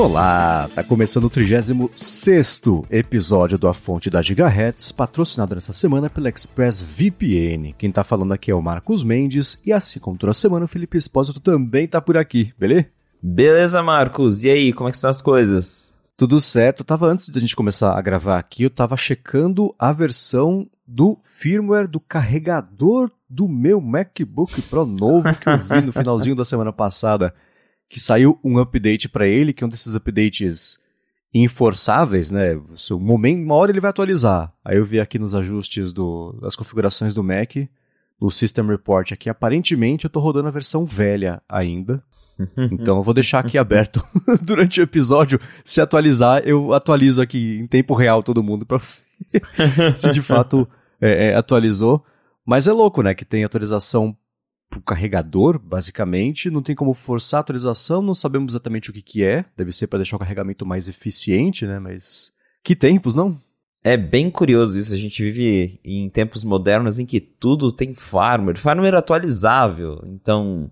Olá, tá começando o 36 episódio do A Fonte da Gigahertz, patrocinado nessa semana pela ExpressVPN. Quem tá falando aqui é o Marcos Mendes e assim como toda semana o Felipe Espósito também tá por aqui, beleza? Beleza, Marcos. E aí, como é que estão as coisas? Tudo certo. Eu tava antes da gente começar a gravar aqui, eu tava checando a versão do firmware do carregador do meu MacBook Pro novo que eu vi no finalzinho da semana passada que saiu um update para ele, que é um desses updates inforçáveis, né? Um momento, uma hora ele vai atualizar. Aí eu vi aqui nos ajustes do, das configurações do Mac, no System Report aqui, aparentemente eu tô rodando a versão velha ainda. Então eu vou deixar aqui aberto durante o episódio. Se atualizar, eu atualizo aqui em tempo real todo mundo para se de fato é, é, atualizou. Mas é louco, né? Que tem atualização pro carregador, basicamente. Não tem como forçar a atualização, não sabemos exatamente o que, que é. Deve ser para deixar o carregamento mais eficiente, né? Mas que tempos, não? É bem curioso isso. A gente vive em tempos modernos em que tudo tem firmware, firmware atualizável. Então,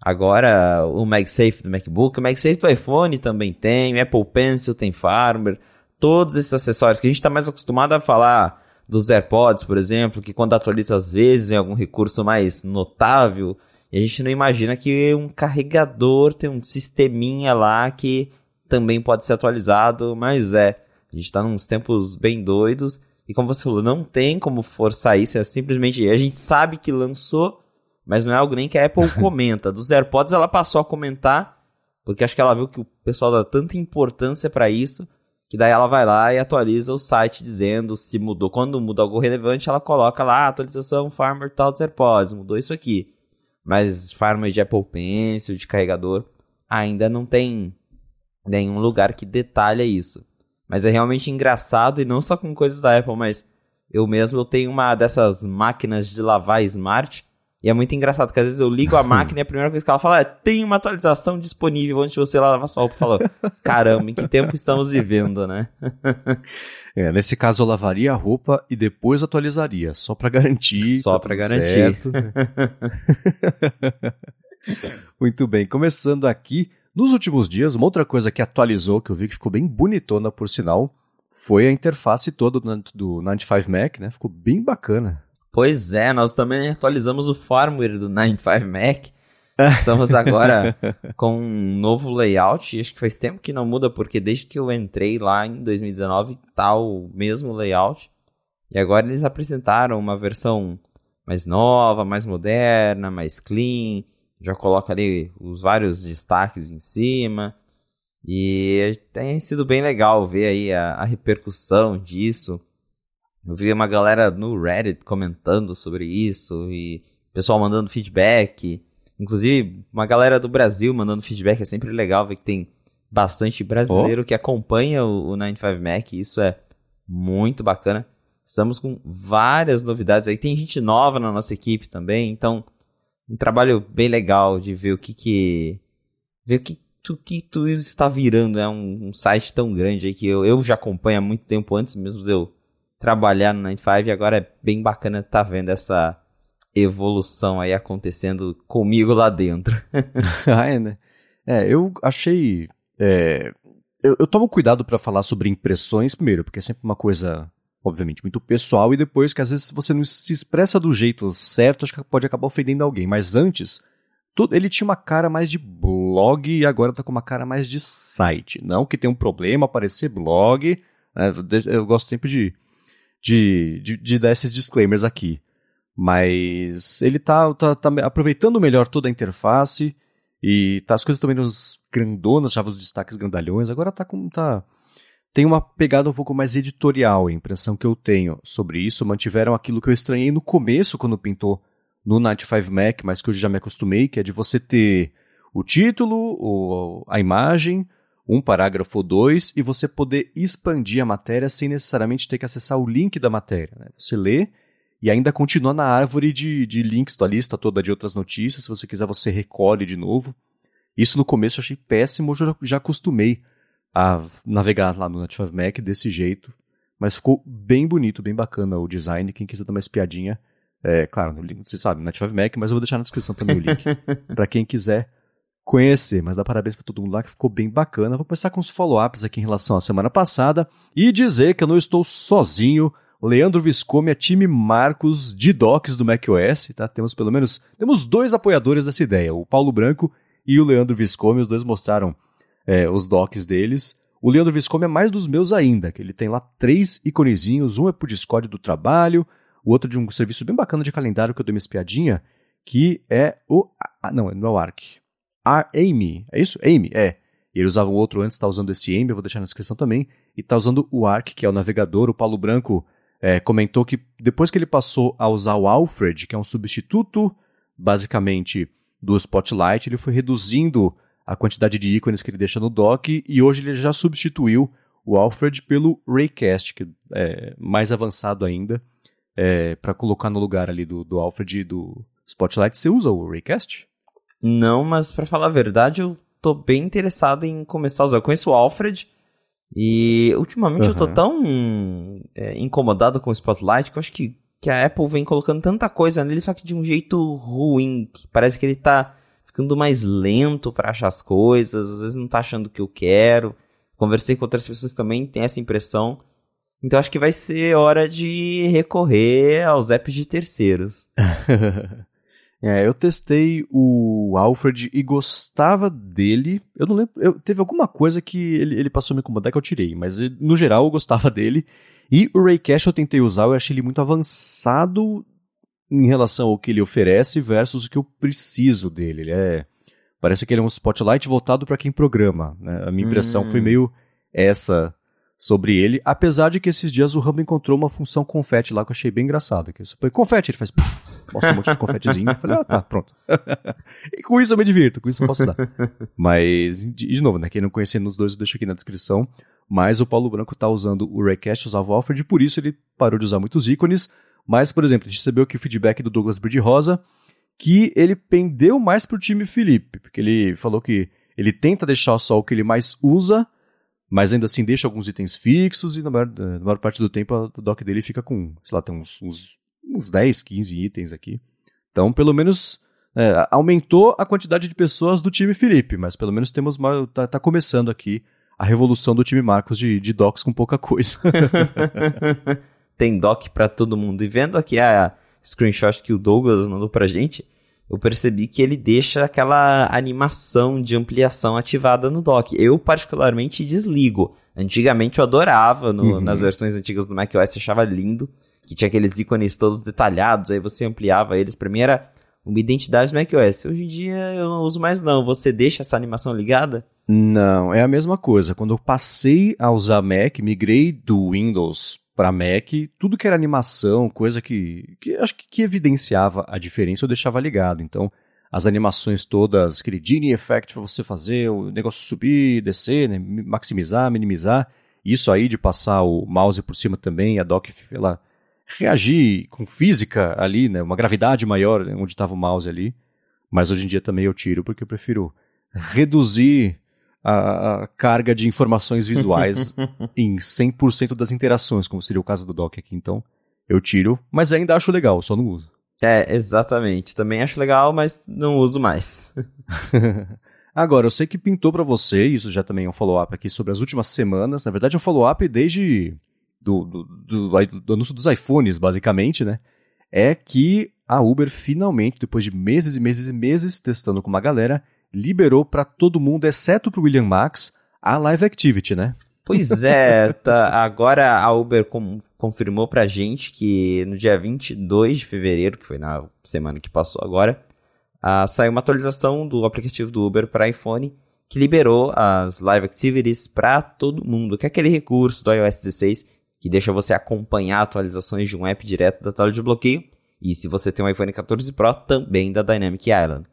agora o MagSafe do MacBook, o MagSafe do iPhone também tem, o Apple Pencil tem firmware. Todos esses acessórios que a gente está mais acostumado a falar dos AirPods, por exemplo, que quando atualiza às vezes em algum recurso mais notável, e a gente não imagina que um carregador tem um sisteminha lá que também pode ser atualizado, mas é. A gente está nos tempos bem doidos. E como você falou, não tem como forçar isso, é simplesmente. A gente sabe que lançou, mas não é algo nem que a Apple comenta. Dos AirPods ela passou a comentar, porque acho que ela viu que o pessoal dá tanta importância para isso, que daí ela vai lá e atualiza o site dizendo se mudou. Quando muda algo relevante, ela coloca lá atualização Farmer tal dos AirPods, mudou isso aqui. Mas Farmer de Apple Pencil, de carregador, ainda não tem nenhum lugar que detalha isso. Mas é realmente engraçado e não só com coisas da Apple, mas eu mesmo eu tenho uma dessas máquinas de lavar smart e é muito engraçado, porque às vezes eu ligo a máquina e a primeira coisa que ela fala é: tem uma atualização disponível antes de você lavar sua roupa. Falou, caramba, em que tempo estamos vivendo, né? é, nesse caso eu lavaria a roupa e depois atualizaria, só para garantir. Só tá para garantir. muito bem, começando aqui. Nos últimos dias, uma outra coisa que atualizou, que eu vi que ficou bem bonitona, por sinal, foi a interface toda do 95 Mac, né? Ficou bem bacana. Pois é, nós também atualizamos o firmware do 95 Mac. Estamos agora com um novo layout. Acho que faz tempo que não muda, porque desde que eu entrei lá em 2019 tá o mesmo layout. E agora eles apresentaram uma versão mais nova, mais moderna, mais clean. Já coloca ali os vários destaques em cima. E tem sido bem legal ver aí a, a repercussão disso. Eu vi uma galera no Reddit comentando sobre isso e pessoal mandando feedback. Inclusive, uma galera do Brasil mandando feedback. É sempre legal ver que tem bastante brasileiro oh. que acompanha o, o 95 Mac. Isso é muito bacana. Estamos com várias novidades aí. Tem gente nova na nossa equipe também. Então, um trabalho bem legal de ver o que que... Ver o que tu, que tu está virando. É um, um site tão grande aí que eu, eu já acompanho há muito tempo antes mesmo de eu trabalhar no 95 e agora é bem bacana estar tá vendo essa evolução aí acontecendo comigo lá dentro. ah, é, né? É, eu achei. É, eu, eu, tomo cuidado para falar sobre impressões, primeiro, porque é sempre uma coisa, obviamente, muito pessoal, e depois que às vezes você não se expressa do jeito certo, acho que pode acabar ofendendo alguém. Mas antes, tudo, ele tinha uma cara mais de blog e agora tá com uma cara mais de site. Não que tenha um problema aparecer blog. Né? Eu gosto sempre de de, de, de dar esses disclaimers aqui. Mas ele tá, tá, tá, aproveitando melhor toda a interface e tá, as coisas também nos grandonas, já os destaques grandalhões, agora tá com. Tá, tem uma pegada um pouco mais editorial, a impressão que eu tenho sobre isso. Mantiveram aquilo que eu estranhei no começo, quando pintou no 95 Mac, mas que eu já me acostumei, que é de você ter o título, a imagem, um parágrafo ou dois e você poder expandir a matéria sem necessariamente ter que acessar o link da matéria. Né? Você lê e ainda continua na árvore de, de links da lista toda de outras notícias. Se você quiser, você recolhe de novo. Isso no começo eu achei péssimo, eu já, já acostumei a navegar lá no Native Mac desse jeito. Mas ficou bem bonito, bem bacana o design. Quem quiser dar uma espiadinha, é, claro, você sabe, Native Mac, mas eu vou deixar na descrição também o link. para quem quiser conhecer. Mas dá parabéns para todo mundo lá que ficou bem bacana. Vou começar com os follow-ups aqui em relação à semana passada e dizer que eu não estou sozinho. Leandro Viscomi é time Marcos de docs do macOS, tá? Temos pelo menos temos dois apoiadores dessa ideia, o Paulo Branco e o Leandro Viscomi. Os dois mostraram é, os docs deles. O Leandro Viscomi é mais dos meus ainda, que ele tem lá três iconezinhos. Um é pro Discord do trabalho, o outro de um serviço bem bacana de calendário que eu dei uma espiadinha, que é o... Ah, não, não é o Arc. A Amy, é isso? Amy, é. Ele usava um outro antes, está usando esse Amy, eu vou deixar na descrição também. E está usando o Arc, que é o navegador. O Paulo Branco é, comentou que depois que ele passou a usar o Alfred, que é um substituto, basicamente, do Spotlight, ele foi reduzindo a quantidade de ícones que ele deixa no dock e hoje ele já substituiu o Alfred pelo Raycast, que é mais avançado ainda, é, para colocar no lugar ali do, do Alfred e do Spotlight. Você usa o Raycast? Não, mas para falar a verdade, eu tô bem interessado em começar a usar. Eu conheço o Alfred e ultimamente uhum. eu tô tão é, incomodado com o Spotlight que eu acho que, que a Apple vem colocando tanta coisa nele, só que de um jeito ruim. Que parece que ele tá ficando mais lento para achar as coisas, às vezes não tá achando o que eu quero. Conversei com outras pessoas também, tem essa impressão. Então acho que vai ser hora de recorrer aos apps de terceiros. É, eu testei o Alfred e gostava dele. Eu não lembro. Eu, teve alguma coisa que ele, ele passou a me incomodar que eu tirei, mas no geral eu gostava dele. E o Raycache eu tentei usar, eu achei ele muito avançado em relação ao que ele oferece versus o que eu preciso dele. Ele é. Parece que ele é um spotlight voltado para quem programa. Né? A minha impressão hum. foi meio essa sobre ele, apesar de que esses dias o Rambo encontrou uma função confete lá que eu achei bem engraçado. Que você põe confete, ele faz puff, mostra um monte de confetezinho. Eu falei, ah, tá, pronto. e com isso eu me divirto, com isso eu posso usar. Mas, de, de novo, né, quem não conhecia nos dois eu deixo aqui na descrição. Mas o Paulo Branco tá usando o Raycast, usava o Alfred, por isso ele parou de usar muitos ícones. Mas, por exemplo, a gente recebeu aqui o feedback do Douglas Bird Rosa, que ele pendeu mais pro time Felipe, porque ele falou que ele tenta deixar só o que ele mais usa, mas ainda assim deixa alguns itens fixos e na maior, na maior parte do tempo a dock dele fica com, sei lá, tem uns, uns, uns 10, 15 itens aqui. Então, pelo menos é, aumentou a quantidade de pessoas do time Felipe, mas pelo menos temos uma, tá, tá começando aqui a revolução do time Marcos de, de docks com pouca coisa. tem dock para todo mundo. E vendo aqui a screenshot que o Douglas mandou pra gente, eu percebi que ele deixa aquela animação de ampliação ativada no dock. Eu, particularmente, desligo. Antigamente eu adorava, no, uhum. nas versões antigas do macOS, achava lindo, que tinha aqueles ícones todos detalhados, aí você ampliava eles. Pra mim era uma identidade do macOS. Hoje em dia eu não uso mais não. Você deixa essa animação ligada? Não, é a mesma coisa. Quando eu passei a usar Mac, migrei do Windows para Mac, tudo que era animação, coisa que, que acho que, que, evidenciava a diferença, eu deixava ligado. Então, as animações todas, aquele Genie Effect para você fazer o negócio subir, descer, né, maximizar, minimizar, isso aí de passar o mouse por cima também, a dock ela reagir com física ali, né, uma gravidade maior onde estava o mouse ali. Mas hoje em dia também eu tiro porque eu prefiro reduzir a, a carga de informações visuais em 100% das interações, como seria o caso do Doc aqui. Então, eu tiro, mas ainda acho legal, só não uso. É, exatamente. Também acho legal, mas não uso mais. Agora, eu sei que pintou para você, isso já também é um follow-up aqui sobre as últimas semanas. Na verdade, é um follow-up desde do, do, do, do, anúncio dos iPhones, basicamente, né? É que a Uber finalmente, depois de meses e meses e meses testando com uma galera, liberou para todo mundo, exceto para o William Max, a Live Activity, né? Pois é, tá, agora a Uber com, confirmou pra gente que no dia 22 de fevereiro, que foi na semana que passou agora, uh, saiu uma atualização do aplicativo do Uber para iPhone que liberou as Live Activities para todo mundo, que é aquele recurso do iOS 16 que deixa você acompanhar atualizações de um app direto da tela de bloqueio, e se você tem um iPhone 14 Pro, também da Dynamic Island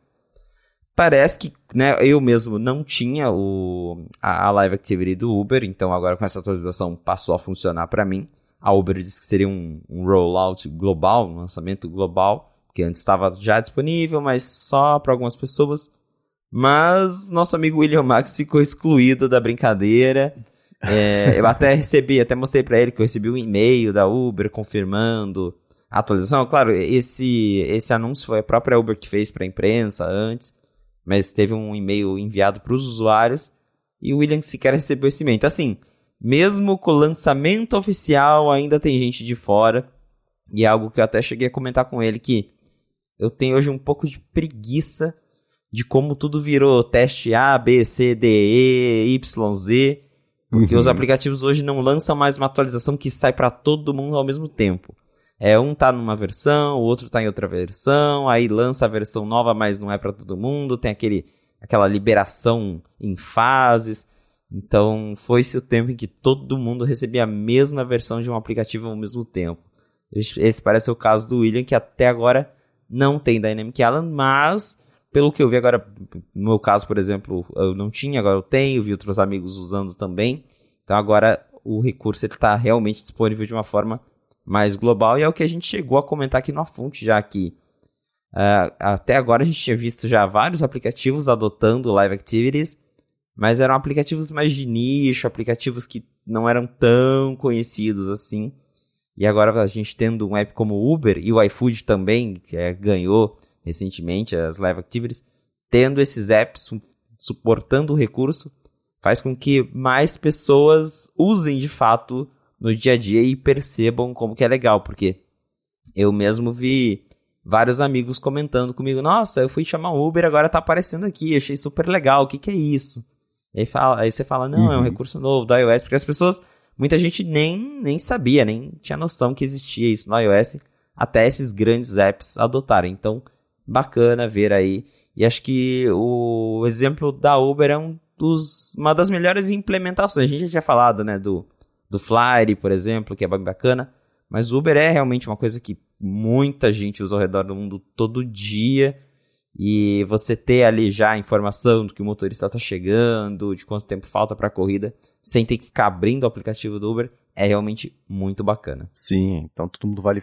parece que né, eu mesmo não tinha o, a, a, Live Activity do Uber, então agora com essa atualização passou a funcionar para mim. A Uber disse que seria um, um rollout global, um lançamento global, que antes estava já disponível, mas só para algumas pessoas. Mas nosso amigo William Max ficou excluído da brincadeira. É, eu até recebi, até mostrei para ele que eu recebi um e-mail da Uber confirmando a atualização. Claro, esse, esse anúncio foi a própria Uber que fez para a imprensa antes, mas teve um e-mail enviado para os usuários e o William sequer recebeu esse e-mail. Então, assim, mesmo com o lançamento oficial, ainda tem gente de fora. E é algo que eu até cheguei a comentar com ele que eu tenho hoje um pouco de preguiça de como tudo virou teste A, B, C, D, E, Y, Z. Porque uhum. os aplicativos hoje não lançam mais uma atualização que sai para todo mundo ao mesmo tempo. É, um tá numa versão, o outro tá em outra versão, aí lança a versão nova, mas não é para todo mundo, tem aquele, aquela liberação em fases. Então, foi-se o tempo em que todo mundo recebia a mesma versão de um aplicativo ao mesmo tempo. Esse parece o caso do William, que até agora não tem Dynamic Island, mas pelo que eu vi agora, no meu caso, por exemplo, eu não tinha, agora eu tenho, vi outros amigos usando também. Então agora o recurso está realmente disponível de uma forma mais global e é o que a gente chegou a comentar aqui na fonte já que uh, até agora a gente tinha visto já vários aplicativos adotando Live Activities, mas eram aplicativos mais de nicho, aplicativos que não eram tão conhecidos assim. E agora a gente tendo um app como o Uber e o iFood também, que é, ganhou recentemente, as Live Activities, tendo esses apps suportando o recurso, faz com que mais pessoas usem de fato no dia a dia e percebam como que é legal, porque eu mesmo vi vários amigos comentando comigo, nossa, eu fui chamar Uber, agora tá aparecendo aqui, achei super legal, o que que é isso? E aí, fala, aí você fala, não, uhum. é um uhum. recurso novo do iOS, porque as pessoas, muita gente nem, nem sabia, nem tinha noção que existia isso no iOS, até esses grandes apps adotarem. Então, bacana ver aí. E acho que o exemplo da Uber é um dos, uma das melhores implementações. A gente já tinha falado, né, do, do Flyer, por exemplo, que é bem bacana. Mas o Uber é realmente uma coisa que muita gente usa ao redor do mundo todo dia. E você ter ali já a informação do que o motorista está chegando, de quanto tempo falta para a corrida, sem ter que ficar abrindo o aplicativo do Uber, é realmente muito bacana. Sim, então todo mundo vale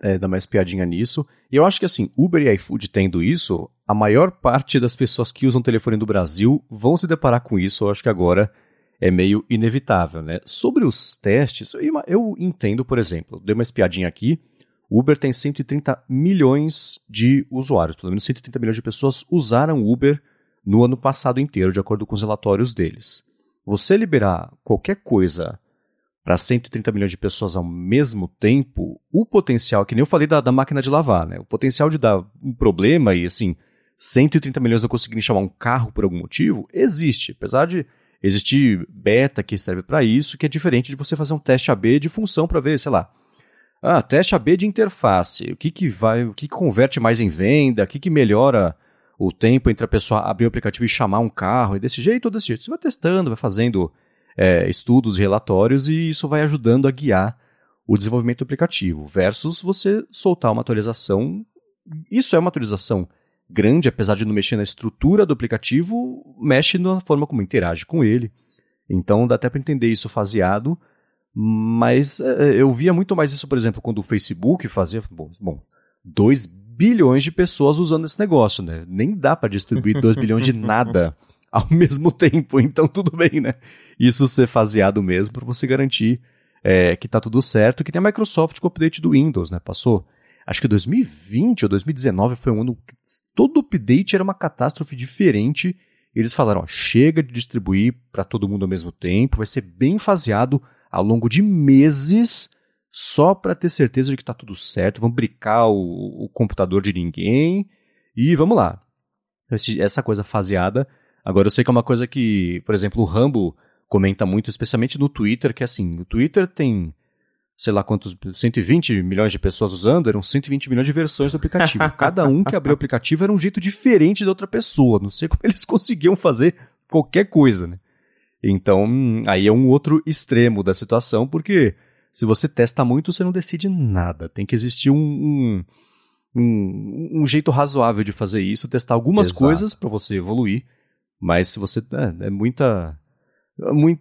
é, dar mais piadinha nisso. E eu acho que assim, Uber e iFood tendo isso, a maior parte das pessoas que usam telefone do Brasil vão se deparar com isso. Eu acho que agora é meio inevitável, né? Sobre os testes, eu, entendo, por exemplo, dei uma espiadinha aqui. Uber tem 130 milhões de usuários, pelo menos 130 milhões de pessoas usaram Uber no ano passado inteiro, de acordo com os relatórios deles. Você liberar qualquer coisa para 130 milhões de pessoas ao mesmo tempo, o potencial, que nem eu falei da, da máquina de lavar, né? O potencial de dar um problema e, assim, 130 milhões não conseguirem chamar um carro por algum motivo, existe. Apesar de existir beta que serve para isso, que é diferente de você fazer um teste AB de função para ver, sei lá. Ah, teste AB de interface. O que, que vai, o que, que converte mais em venda? O que, que melhora o tempo entre a pessoa abrir o aplicativo e chamar um carro? E desse jeito ou desse jeito. Você vai testando, vai fazendo é, estudos relatórios e isso vai ajudando a guiar o desenvolvimento do aplicativo, versus você soltar uma atualização. Isso é uma atualização grande, apesar de não mexer na estrutura do aplicativo, mexe na forma como interage com ele. Então dá até para entender isso faseado, mas é, eu via muito mais isso, por exemplo, quando o Facebook fazia. Bom, bom 2 bilhões de pessoas usando esse negócio, né? Nem dá para distribuir 2 bilhões de nada ao mesmo tempo, então tudo bem, né? Isso ser faseado mesmo para você garantir é, que tá tudo certo, que tem a Microsoft com o update do Windows, né? Passou, acho que 2020 ou 2019 foi um ano que todo update era uma catástrofe diferente. Eles falaram, ó, chega de distribuir para todo mundo ao mesmo tempo, vai ser bem faseado ao longo de meses, só para ter certeza de que tá tudo certo, vamos brincar o, o computador de ninguém e vamos lá. Esse, essa coisa faseada Agora, eu sei que é uma coisa que, por exemplo, o Rambo comenta muito, especialmente no Twitter, que é assim, o Twitter tem, sei lá quantos, 120 milhões de pessoas usando, eram 120 milhões de versões do aplicativo. Cada um que abriu o aplicativo era um jeito diferente da outra pessoa. Não sei como eles conseguiam fazer qualquer coisa, né? Então, aí é um outro extremo da situação, porque se você testa muito, você não decide nada. Tem que existir um, um, um, um jeito razoável de fazer isso, testar algumas Exato. coisas para você evoluir mas se você. É, é muita.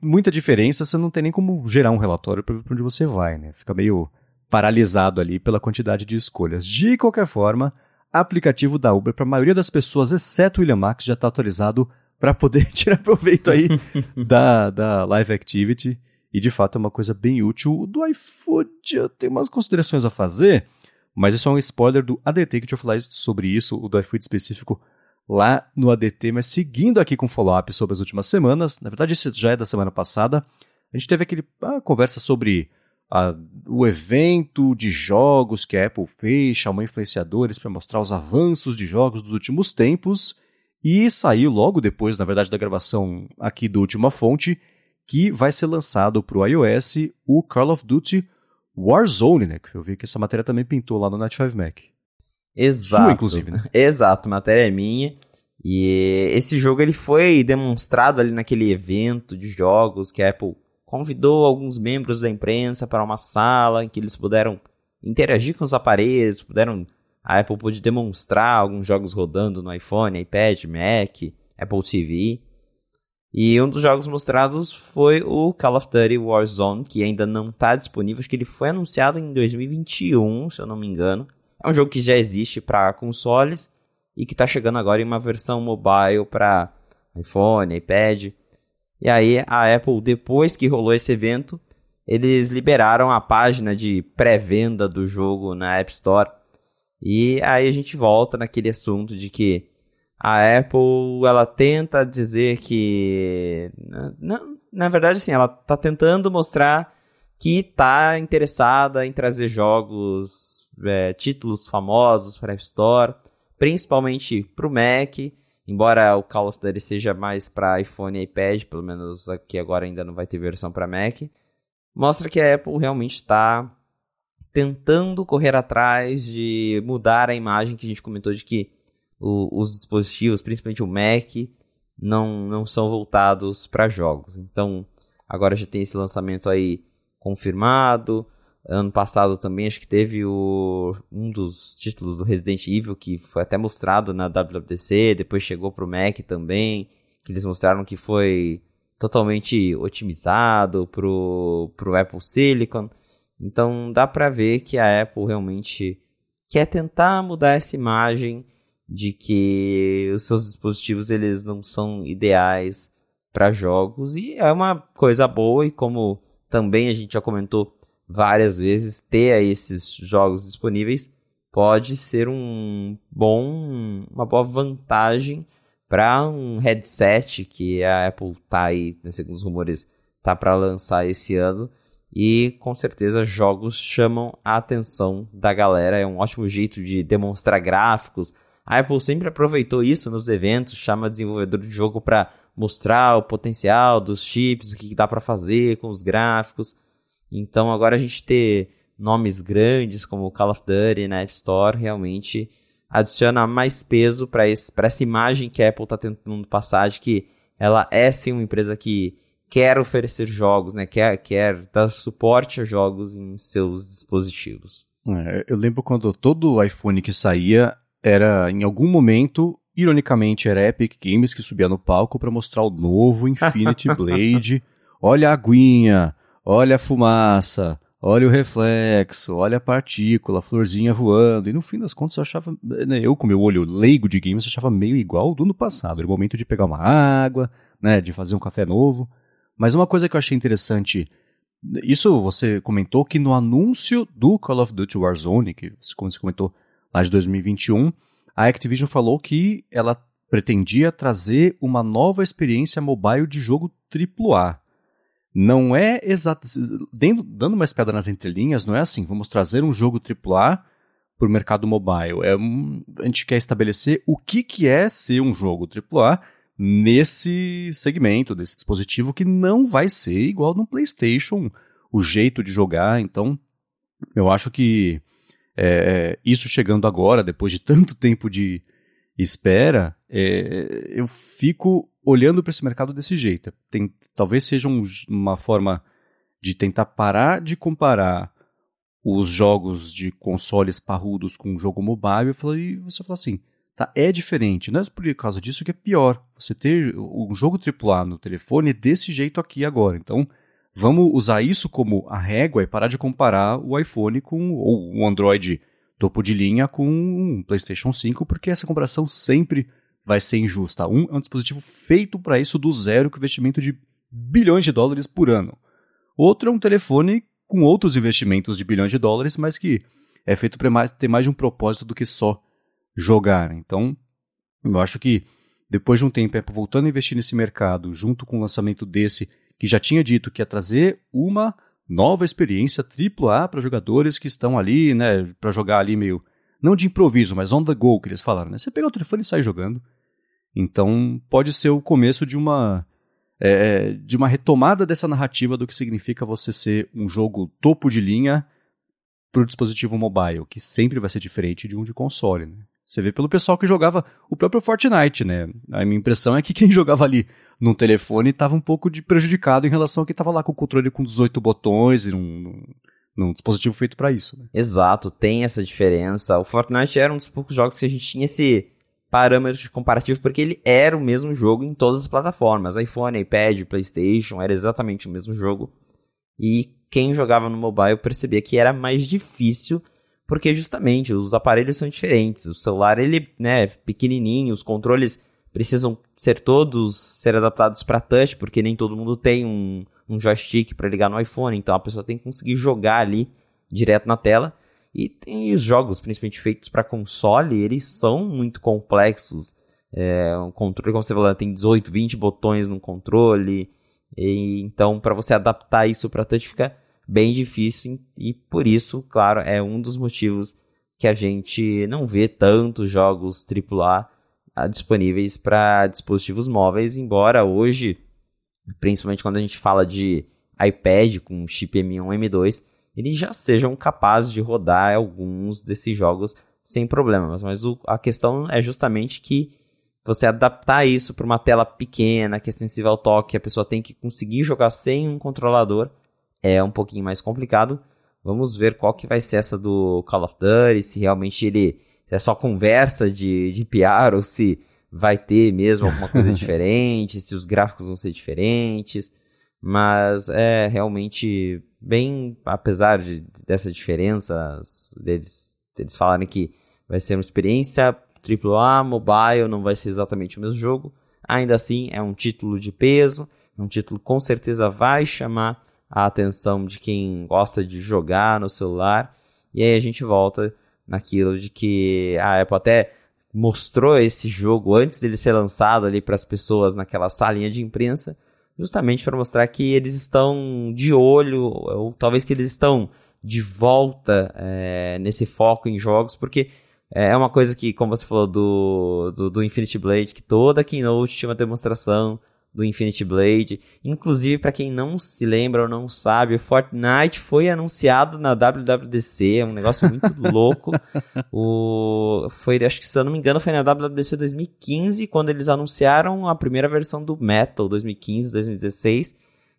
Muita diferença, você não tem nem como gerar um relatório para onde você vai, né? Fica meio paralisado ali pela quantidade de escolhas. De qualquer forma, aplicativo da Uber para a maioria das pessoas, exceto o William Max, já está atualizado para poder tirar proveito aí da, da Live Activity. E de fato é uma coisa bem útil. O do iFood eu tenho umas considerações a fazer, mas isso é um spoiler do ADT que eu te falar sobre isso, o do iFood específico lá no ADT. Mas seguindo aqui com follow-up sobre as últimas semanas, na verdade isso já é da semana passada, a gente teve aquele a conversa sobre a, o evento de jogos que a Apple fez, chamou influenciadores para mostrar os avanços de jogos dos últimos tempos. E saiu logo depois, na verdade, da gravação aqui do Última Fonte, que vai ser lançado para o iOS o Call of Duty Warzone, né? Que eu vi que essa matéria também pintou lá no Night 5 Mac. Exato. Sua, inclusive, né? Exato, a matéria é minha. E esse jogo ele foi demonstrado ali naquele evento de jogos que a Apple convidou alguns membros da imprensa para uma sala em que eles puderam interagir com os aparelhos, puderam a Apple pôde demonstrar alguns jogos rodando no iPhone, iPad, Mac, Apple TV. E um dos jogos mostrados foi o Call of Duty Warzone, que ainda não está disponível. Acho que ele foi anunciado em 2021, se eu não me engano. É um jogo que já existe para consoles e que está chegando agora em uma versão mobile para iPhone, iPad. E aí a Apple, depois que rolou esse evento, eles liberaram a página de pré-venda do jogo na App Store. E aí a gente volta naquele assunto de que a Apple ela tenta dizer que na, na verdade assim ela está tentando mostrar que está interessada em trazer jogos é, títulos famosos para App Store principalmente para o Mac embora o Call of Duty seja mais para iPhone e iPad pelo menos aqui agora ainda não vai ter versão para Mac mostra que a Apple realmente está tentando correr atrás de mudar a imagem que a gente comentou de que o, os dispositivos, principalmente o Mac, não, não são voltados para jogos. Então, agora já tem esse lançamento aí confirmado. Ano passado também acho que teve o, um dos títulos do Resident Evil que foi até mostrado na WWDC, depois chegou para o Mac também, que eles mostraram que foi totalmente otimizado para o Apple Silicon. Então dá para ver que a Apple realmente quer tentar mudar essa imagem de que os seus dispositivos eles não são ideais para jogos e é uma coisa boa e como também a gente já comentou várias vezes ter esses jogos disponíveis pode ser um bom uma boa vantagem para um headset que a Apple tá aí, né, segundo os rumores, tá para lançar esse ano. E com certeza jogos chamam a atenção da galera, é um ótimo jeito de demonstrar gráficos, a Apple sempre aproveitou isso nos eventos, chama desenvolvedor de jogo para mostrar o potencial dos chips, o que dá para fazer com os gráficos. Então agora a gente ter nomes grandes como Call of Duty na App Store realmente adiciona mais peso para essa imagem que a Apple está tentando passar de que ela é sim uma empresa que quer oferecer jogos, né? quer, quer dar suporte a jogos em seus dispositivos. É, eu lembro quando todo iPhone que saía, era, em algum momento, ironicamente, era Epic Games que subia no palco para mostrar o novo Infinity Blade. Olha a aguinha, olha a fumaça, olha o reflexo, olha a partícula, a florzinha voando. E no fim das contas eu achava, né, eu com meu olho leigo de games, achava meio igual do ano passado. Era o momento de pegar uma água, né, de fazer um café novo. Mas uma coisa que eu achei interessante, isso você comentou que no anúncio do Call of Duty Warzone, que como você comentou, lá de 2021, a Activision falou que ela pretendia trazer uma nova experiência mobile de jogo AAA. Não é exato. Dando uma espiada nas entrelinhas, não é assim, vamos trazer um jogo AAA para o mercado mobile. É a gente quer estabelecer o que, que é ser um jogo AAA nesse segmento, desse dispositivo, que não vai ser igual no PlayStation, o jeito de jogar. Então, eu acho que é, isso chegando agora, depois de tanto tempo de espera, é, eu fico olhando para esse mercado desse jeito. Tem, talvez seja um, uma forma de tentar parar de comparar os jogos de consoles parrudos com um jogo mobile e você fala assim, tá, é diferente. Não é por causa disso que é pior. Você ter um jogo AAA no telefone desse jeito aqui agora. Então, Vamos usar isso como a régua e parar de comparar o iPhone com ou o Android topo de linha com um PlayStation 5, porque essa comparação sempre vai ser injusta. Um é um dispositivo feito para isso do zero, com investimento de bilhões de dólares por ano. Outro é um telefone com outros investimentos de bilhões de dólares, mas que é feito para ter mais de um propósito do que só jogar. Então, eu acho que depois de um tempo, Apple voltando a investir nesse mercado, junto com o lançamento desse, que já tinha dito que ia trazer uma nova experiência AAA para jogadores que estão ali, né, para jogar ali meio não de improviso, mas on the go que eles falaram, né? Você pega o telefone e sai jogando. Então, pode ser o começo de uma é, de uma retomada dessa narrativa do que significa você ser um jogo topo de linha para o dispositivo mobile, que sempre vai ser diferente de um de console. Né? Você vê pelo pessoal que jogava o próprio Fortnite, né? A minha impressão é que quem jogava ali no telefone estava um pouco de prejudicado em relação a quem estava lá com o controle com 18 botões e num, num dispositivo feito para isso. Né? Exato, tem essa diferença. O Fortnite era um dos poucos jogos que a gente tinha esse parâmetro de comparativo porque ele era o mesmo jogo em todas as plataformas, iPhone, iPad, PlayStation, era exatamente o mesmo jogo. E quem jogava no mobile percebia que era mais difícil porque justamente os aparelhos são diferentes. O celular ele, né, pequenininho, os controles precisam ser todos ser adaptados para touch, porque nem todo mundo tem um, um joystick para ligar no iPhone, então a pessoa tem que conseguir jogar ali direto na tela. E tem os jogos, principalmente feitos para console, eles são muito complexos. É, um controle, como você falou, tem 18, 20 botões no controle. E, então, para você adaptar isso para touch fica bem difícil e por isso, claro, é um dos motivos que a gente não vê tantos jogos AAA ah, disponíveis para dispositivos móveis, embora hoje, principalmente quando a gente fala de iPad com chip M1 M2, eles já sejam capazes de rodar alguns desses jogos sem problemas. Mas o, a questão é justamente que você adaptar isso para uma tela pequena, que é sensível ao toque, a pessoa tem que conseguir jogar sem um controlador, é um pouquinho mais complicado. Vamos ver qual que vai ser essa do Call of Duty, se realmente ele é só conversa de, de PR ou se vai ter mesmo alguma coisa diferente, se os gráficos vão ser diferentes. Mas é realmente bem, apesar de, dessas diferenças, deles, deles falarem que vai ser uma experiência AAA, mobile, não vai ser exatamente o mesmo jogo. Ainda assim, é um título de peso, um título com certeza vai chamar a atenção de quem gosta de jogar no celular. E aí a gente volta naquilo de que a Apple até mostrou esse jogo antes dele ser lançado ali para as pessoas naquela salinha de imprensa, justamente para mostrar que eles estão de olho, ou talvez que eles estão de volta é, nesse foco em jogos, porque é uma coisa que, como você falou do, do, do Infinity Blade, que toda keynote tinha uma demonstração do Infinity Blade. Inclusive, para quem não se lembra ou não sabe, o Fortnite foi anunciado na WWDC, é um negócio muito louco. O foi, acho que se eu não me engano, foi na WWDC 2015 quando eles anunciaram a primeira versão do Metal 2015, 2016.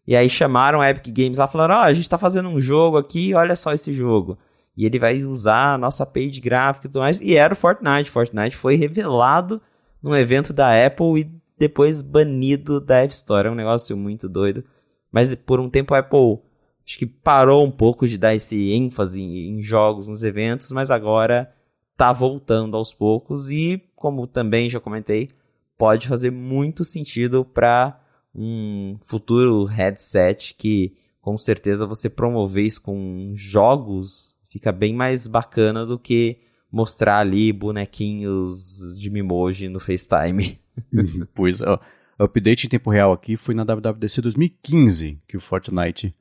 E aí chamaram a Epic Games lá e falaram: "Ó, oh, a gente tá fazendo um jogo aqui, olha só esse jogo". E ele vai usar a nossa page gráfica e tudo mais. E era o Fortnite. Fortnite foi revelado num evento da Apple e depois banido da App Store. É um negócio muito doido. Mas por um tempo a Apple acho que parou um pouco de dar esse ênfase em jogos, nos eventos, mas agora tá voltando aos poucos e, como também já comentei, pode fazer muito sentido para um futuro headset que com certeza você promover isso com jogos fica bem mais bacana do que mostrar ali bonequinhos de Mimoji no FaceTime. pois, ó, update em tempo real aqui foi na WWDC 2015 que o Fortnite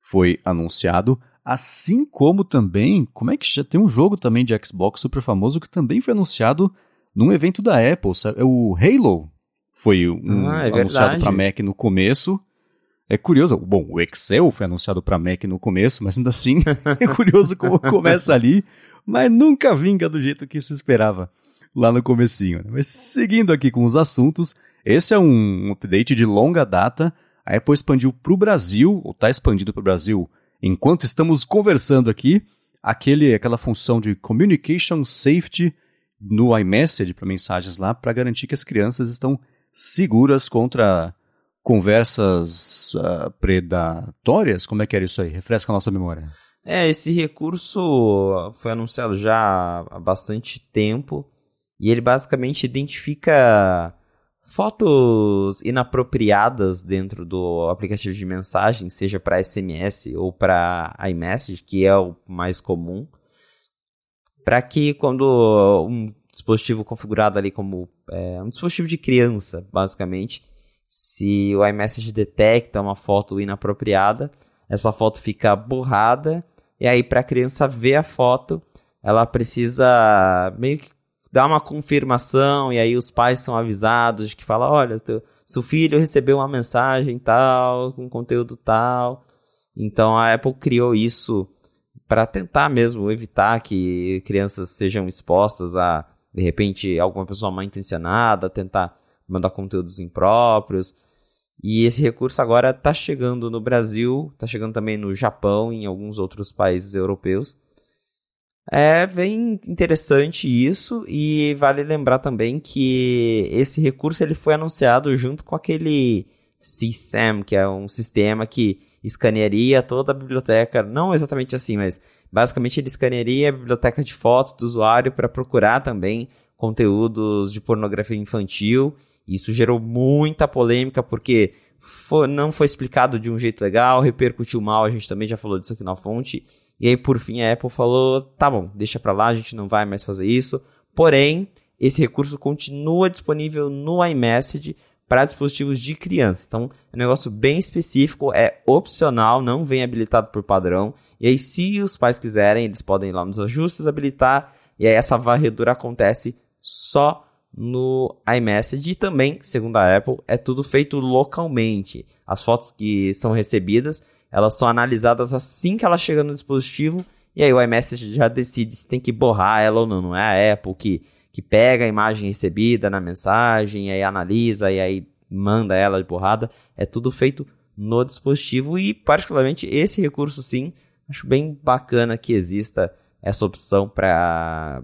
foi anunciado, assim como também, como é que já tem um jogo também de Xbox super famoso que também foi anunciado num evento da Apple, sabe? É o Halo foi um, ah, é anunciado para Mac no começo. É curioso, bom, o Excel foi anunciado para Mac no começo, mas ainda assim é curioso como começa ali, mas nunca vinga do jeito que se esperava lá no comecinho. Né? Mas seguindo aqui com os assuntos, esse é um update de longa data. A Apple expandiu para o Brasil, ou está expandindo para o Brasil, enquanto estamos conversando aqui, aquele, aquela função de Communication Safety no iMessage para mensagens lá, para garantir que as crianças estão seguras contra conversas uh, predatórias? Como é que era isso aí? Refresca a nossa memória. É, esse recurso foi anunciado já há bastante tempo e ele basicamente identifica fotos inapropriadas dentro do aplicativo de mensagem, seja para SMS ou para iMessage, que é o mais comum, para que quando um dispositivo configurado ali como é, um dispositivo de criança, basicamente, se o iMessage detecta uma foto inapropriada, essa foto fica borrada e aí para a criança ver a foto, ela precisa meio que dá uma confirmação e aí os pais são avisados de que fala, olha, teu, seu filho recebeu uma mensagem tal, com conteúdo tal. Então a Apple criou isso para tentar mesmo evitar que crianças sejam expostas a, de repente, alguma pessoa mal intencionada, tentar mandar conteúdos impróprios. E esse recurso agora está chegando no Brasil, está chegando também no Japão e em alguns outros países europeus. É bem interessante isso e vale lembrar também que esse recurso ele foi anunciado junto com aquele CSAM, que é um sistema que escanearia toda a biblioteca, não exatamente assim, mas basicamente ele escanearia a biblioteca de fotos do usuário para procurar também conteúdos de pornografia infantil. Isso gerou muita polêmica porque foi, não foi explicado de um jeito legal, repercutiu mal, a gente também já falou disso aqui na fonte. E aí, por fim, a Apple falou: tá bom, deixa pra lá, a gente não vai mais fazer isso. Porém, esse recurso continua disponível no iMessage para dispositivos de criança. Então, é um negócio bem específico, é opcional, não vem habilitado por padrão. E aí, se os pais quiserem, eles podem ir lá nos ajustes, habilitar. E aí, essa varredura acontece só no iMessage. E também, segundo a Apple, é tudo feito localmente. As fotos que são recebidas elas são analisadas assim que ela chega no dispositivo, e aí o iMessage já decide se tem que borrar ela ou não. Não é a Apple que, que pega a imagem recebida na mensagem, aí analisa, e aí manda ela de borrada. É tudo feito no dispositivo, e particularmente esse recurso sim, acho bem bacana que exista essa opção para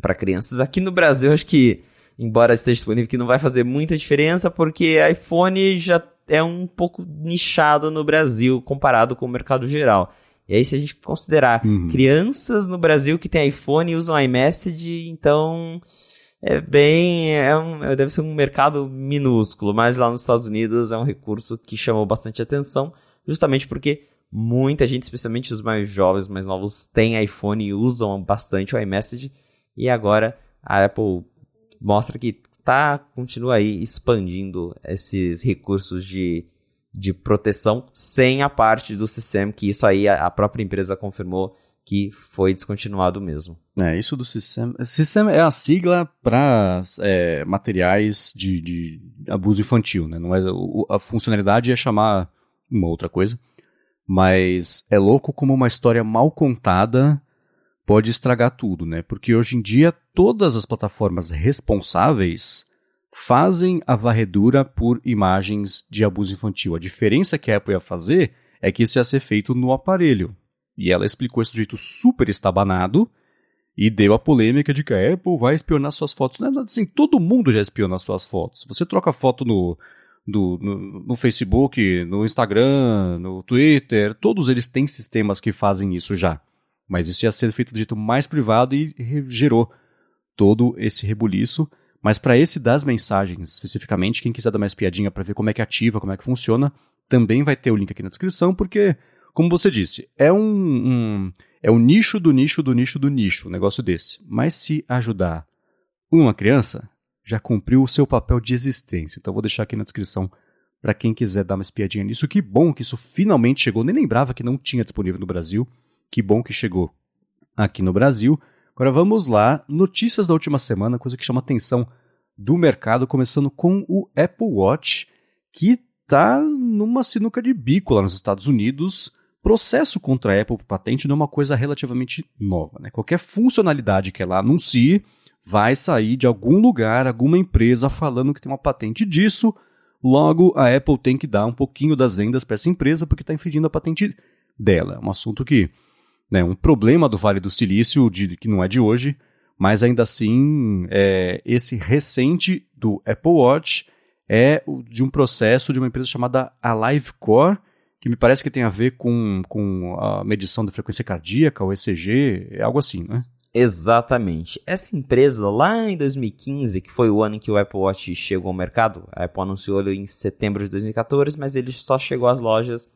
para crianças. Aqui no Brasil, acho que, embora esteja disponível, que não vai fazer muita diferença, porque iPhone já é um pouco nichado no Brasil comparado com o mercado geral. E aí, se a gente considerar uhum. crianças no Brasil que tem iPhone e usam iMessage, então é bem. É um, deve ser um mercado minúsculo, mas lá nos Estados Unidos é um recurso que chamou bastante atenção, justamente porque muita gente, especialmente os mais jovens, mais novos, tem iPhone e usam bastante o iMessage. E agora a Apple mostra que tá, continua aí expandindo esses recursos de, de proteção sem a parte do sistema, que isso aí a, a própria empresa confirmou que foi descontinuado mesmo. É, isso do sistema. Sistema é a sigla para é, materiais de, de, abuso infantil, né? Não é, a funcionalidade é chamar uma outra coisa. Mas é louco como uma história mal contada pode estragar tudo, né? Porque hoje em dia todas as plataformas responsáveis fazem a varredura por imagens de abuso infantil. A diferença que a Apple ia fazer é que isso ia ser feito no aparelho. E ela explicou isso de jeito super estabanado e deu a polêmica de que a Apple vai espionar suas fotos. Não é assim, todo mundo já espiona suas fotos. Você troca foto no, do, no, no, Facebook, no Instagram, no Twitter, todos eles têm sistemas que fazem isso já. Mas isso ia ser feito de jeito mais privado e gerou todo esse rebuliço. Mas para esse das mensagens, especificamente, quem quiser dar mais piadinha para ver como é que ativa, como é que funciona, também vai ter o link aqui na descrição, porque, como você disse, é um, um é o nicho do nicho do nicho do nicho, um negócio desse. Mas se ajudar uma criança, já cumpriu o seu papel de existência. Então vou deixar aqui na descrição para quem quiser dar uma espiadinha nisso. Que bom que isso finalmente chegou. Nem lembrava que não tinha disponível no Brasil. Que bom que chegou aqui no Brasil. Agora vamos lá, notícias da última semana, coisa que chama atenção do mercado, começando com o Apple Watch, que está numa sinuca de bico lá nos Estados Unidos. Processo contra a Apple por patente não é uma coisa relativamente nova. Né? Qualquer funcionalidade que ela anuncie vai sair de algum lugar, alguma empresa falando que tem uma patente disso. Logo, a Apple tem que dar um pouquinho das vendas para essa empresa porque está infringindo a patente dela. É um assunto que né, um problema do Vale do Silício, de, que não é de hoje, mas ainda assim, é, esse recente do Apple Watch é de um processo de uma empresa chamada AliveCore, que me parece que tem a ver com, com a medição da frequência cardíaca, o ECG, é algo assim, não é? Exatamente. Essa empresa, lá em 2015, que foi o ano em que o Apple Watch chegou ao mercado, a Apple anunciou ele em setembro de 2014, mas ele só chegou às lojas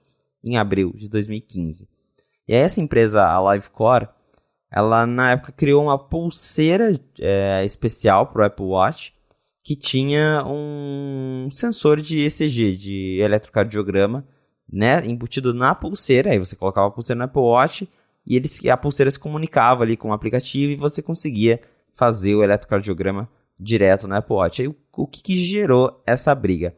em abril de 2015. E essa empresa, a Livecore, ela na época criou uma pulseira é, especial para o Apple Watch que tinha um sensor de ECG, de eletrocardiograma, né, embutido na pulseira. Aí você colocava a pulseira no Apple Watch e eles, a pulseira se comunicava ali com o aplicativo e você conseguia fazer o eletrocardiograma direto no Apple Watch. Aí o, o que, que gerou essa briga?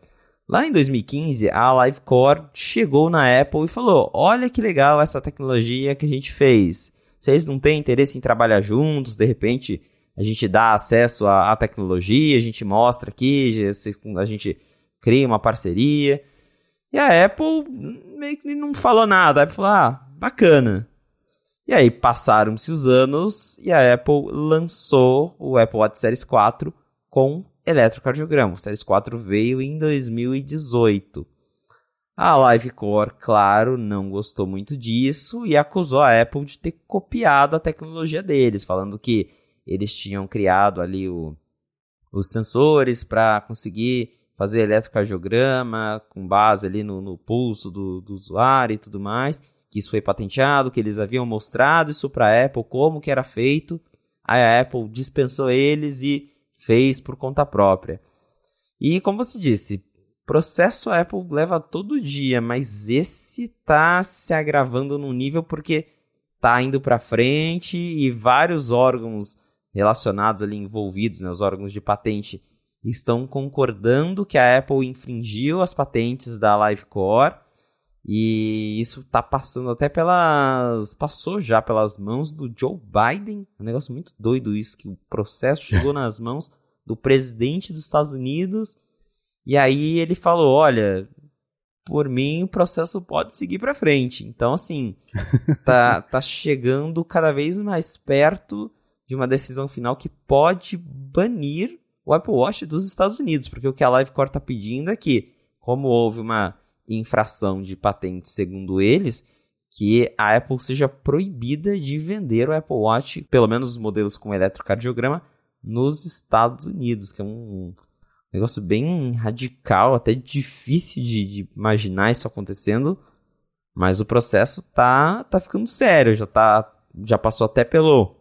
Lá em 2015, a Livecore chegou na Apple e falou: Olha que legal essa tecnologia que a gente fez. Vocês não têm interesse em trabalhar juntos? De repente, a gente dá acesso à, à tecnologia, a gente mostra aqui, a gente cria uma parceria. E a Apple meio que não falou nada. A Apple falou: Ah, bacana. E aí passaram-se os anos e a Apple lançou o Apple Watch Series 4 com eletrocardiograma. O Series 4 veio em 2018. A Livecore, claro, não gostou muito disso e acusou a Apple de ter copiado a tecnologia deles, falando que eles tinham criado ali o, os sensores para conseguir fazer eletrocardiograma com base ali no, no pulso do, do usuário e tudo mais que isso foi patenteado, que eles haviam mostrado isso para a Apple, como que era feito. Aí a Apple dispensou eles e fez por conta própria. E como você disse, processo a Apple leva todo dia, mas esse tá se agravando num nível porque tá indo para frente e vários órgãos relacionados ali envolvidos, né, os órgãos de patente, estão concordando que a Apple infringiu as patentes da Livecore e isso tá passando até pelas. Passou já pelas mãos do Joe Biden. É um negócio muito doido isso, que o processo chegou nas mãos do presidente dos Estados Unidos. E aí ele falou: olha, por mim o processo pode seguir para frente. Então, assim, tá, tá chegando cada vez mais perto de uma decisão final que pode banir o Apple Watch dos Estados Unidos. Porque o que a Livecore tá pedindo é que, como houve uma infração de patente, segundo eles, que a Apple seja proibida de vender o Apple Watch, pelo menos os modelos com eletrocardiograma, nos Estados Unidos, que é um negócio bem radical, até difícil de, de imaginar isso acontecendo, mas o processo tá, tá ficando sério, já, tá, já passou até pelo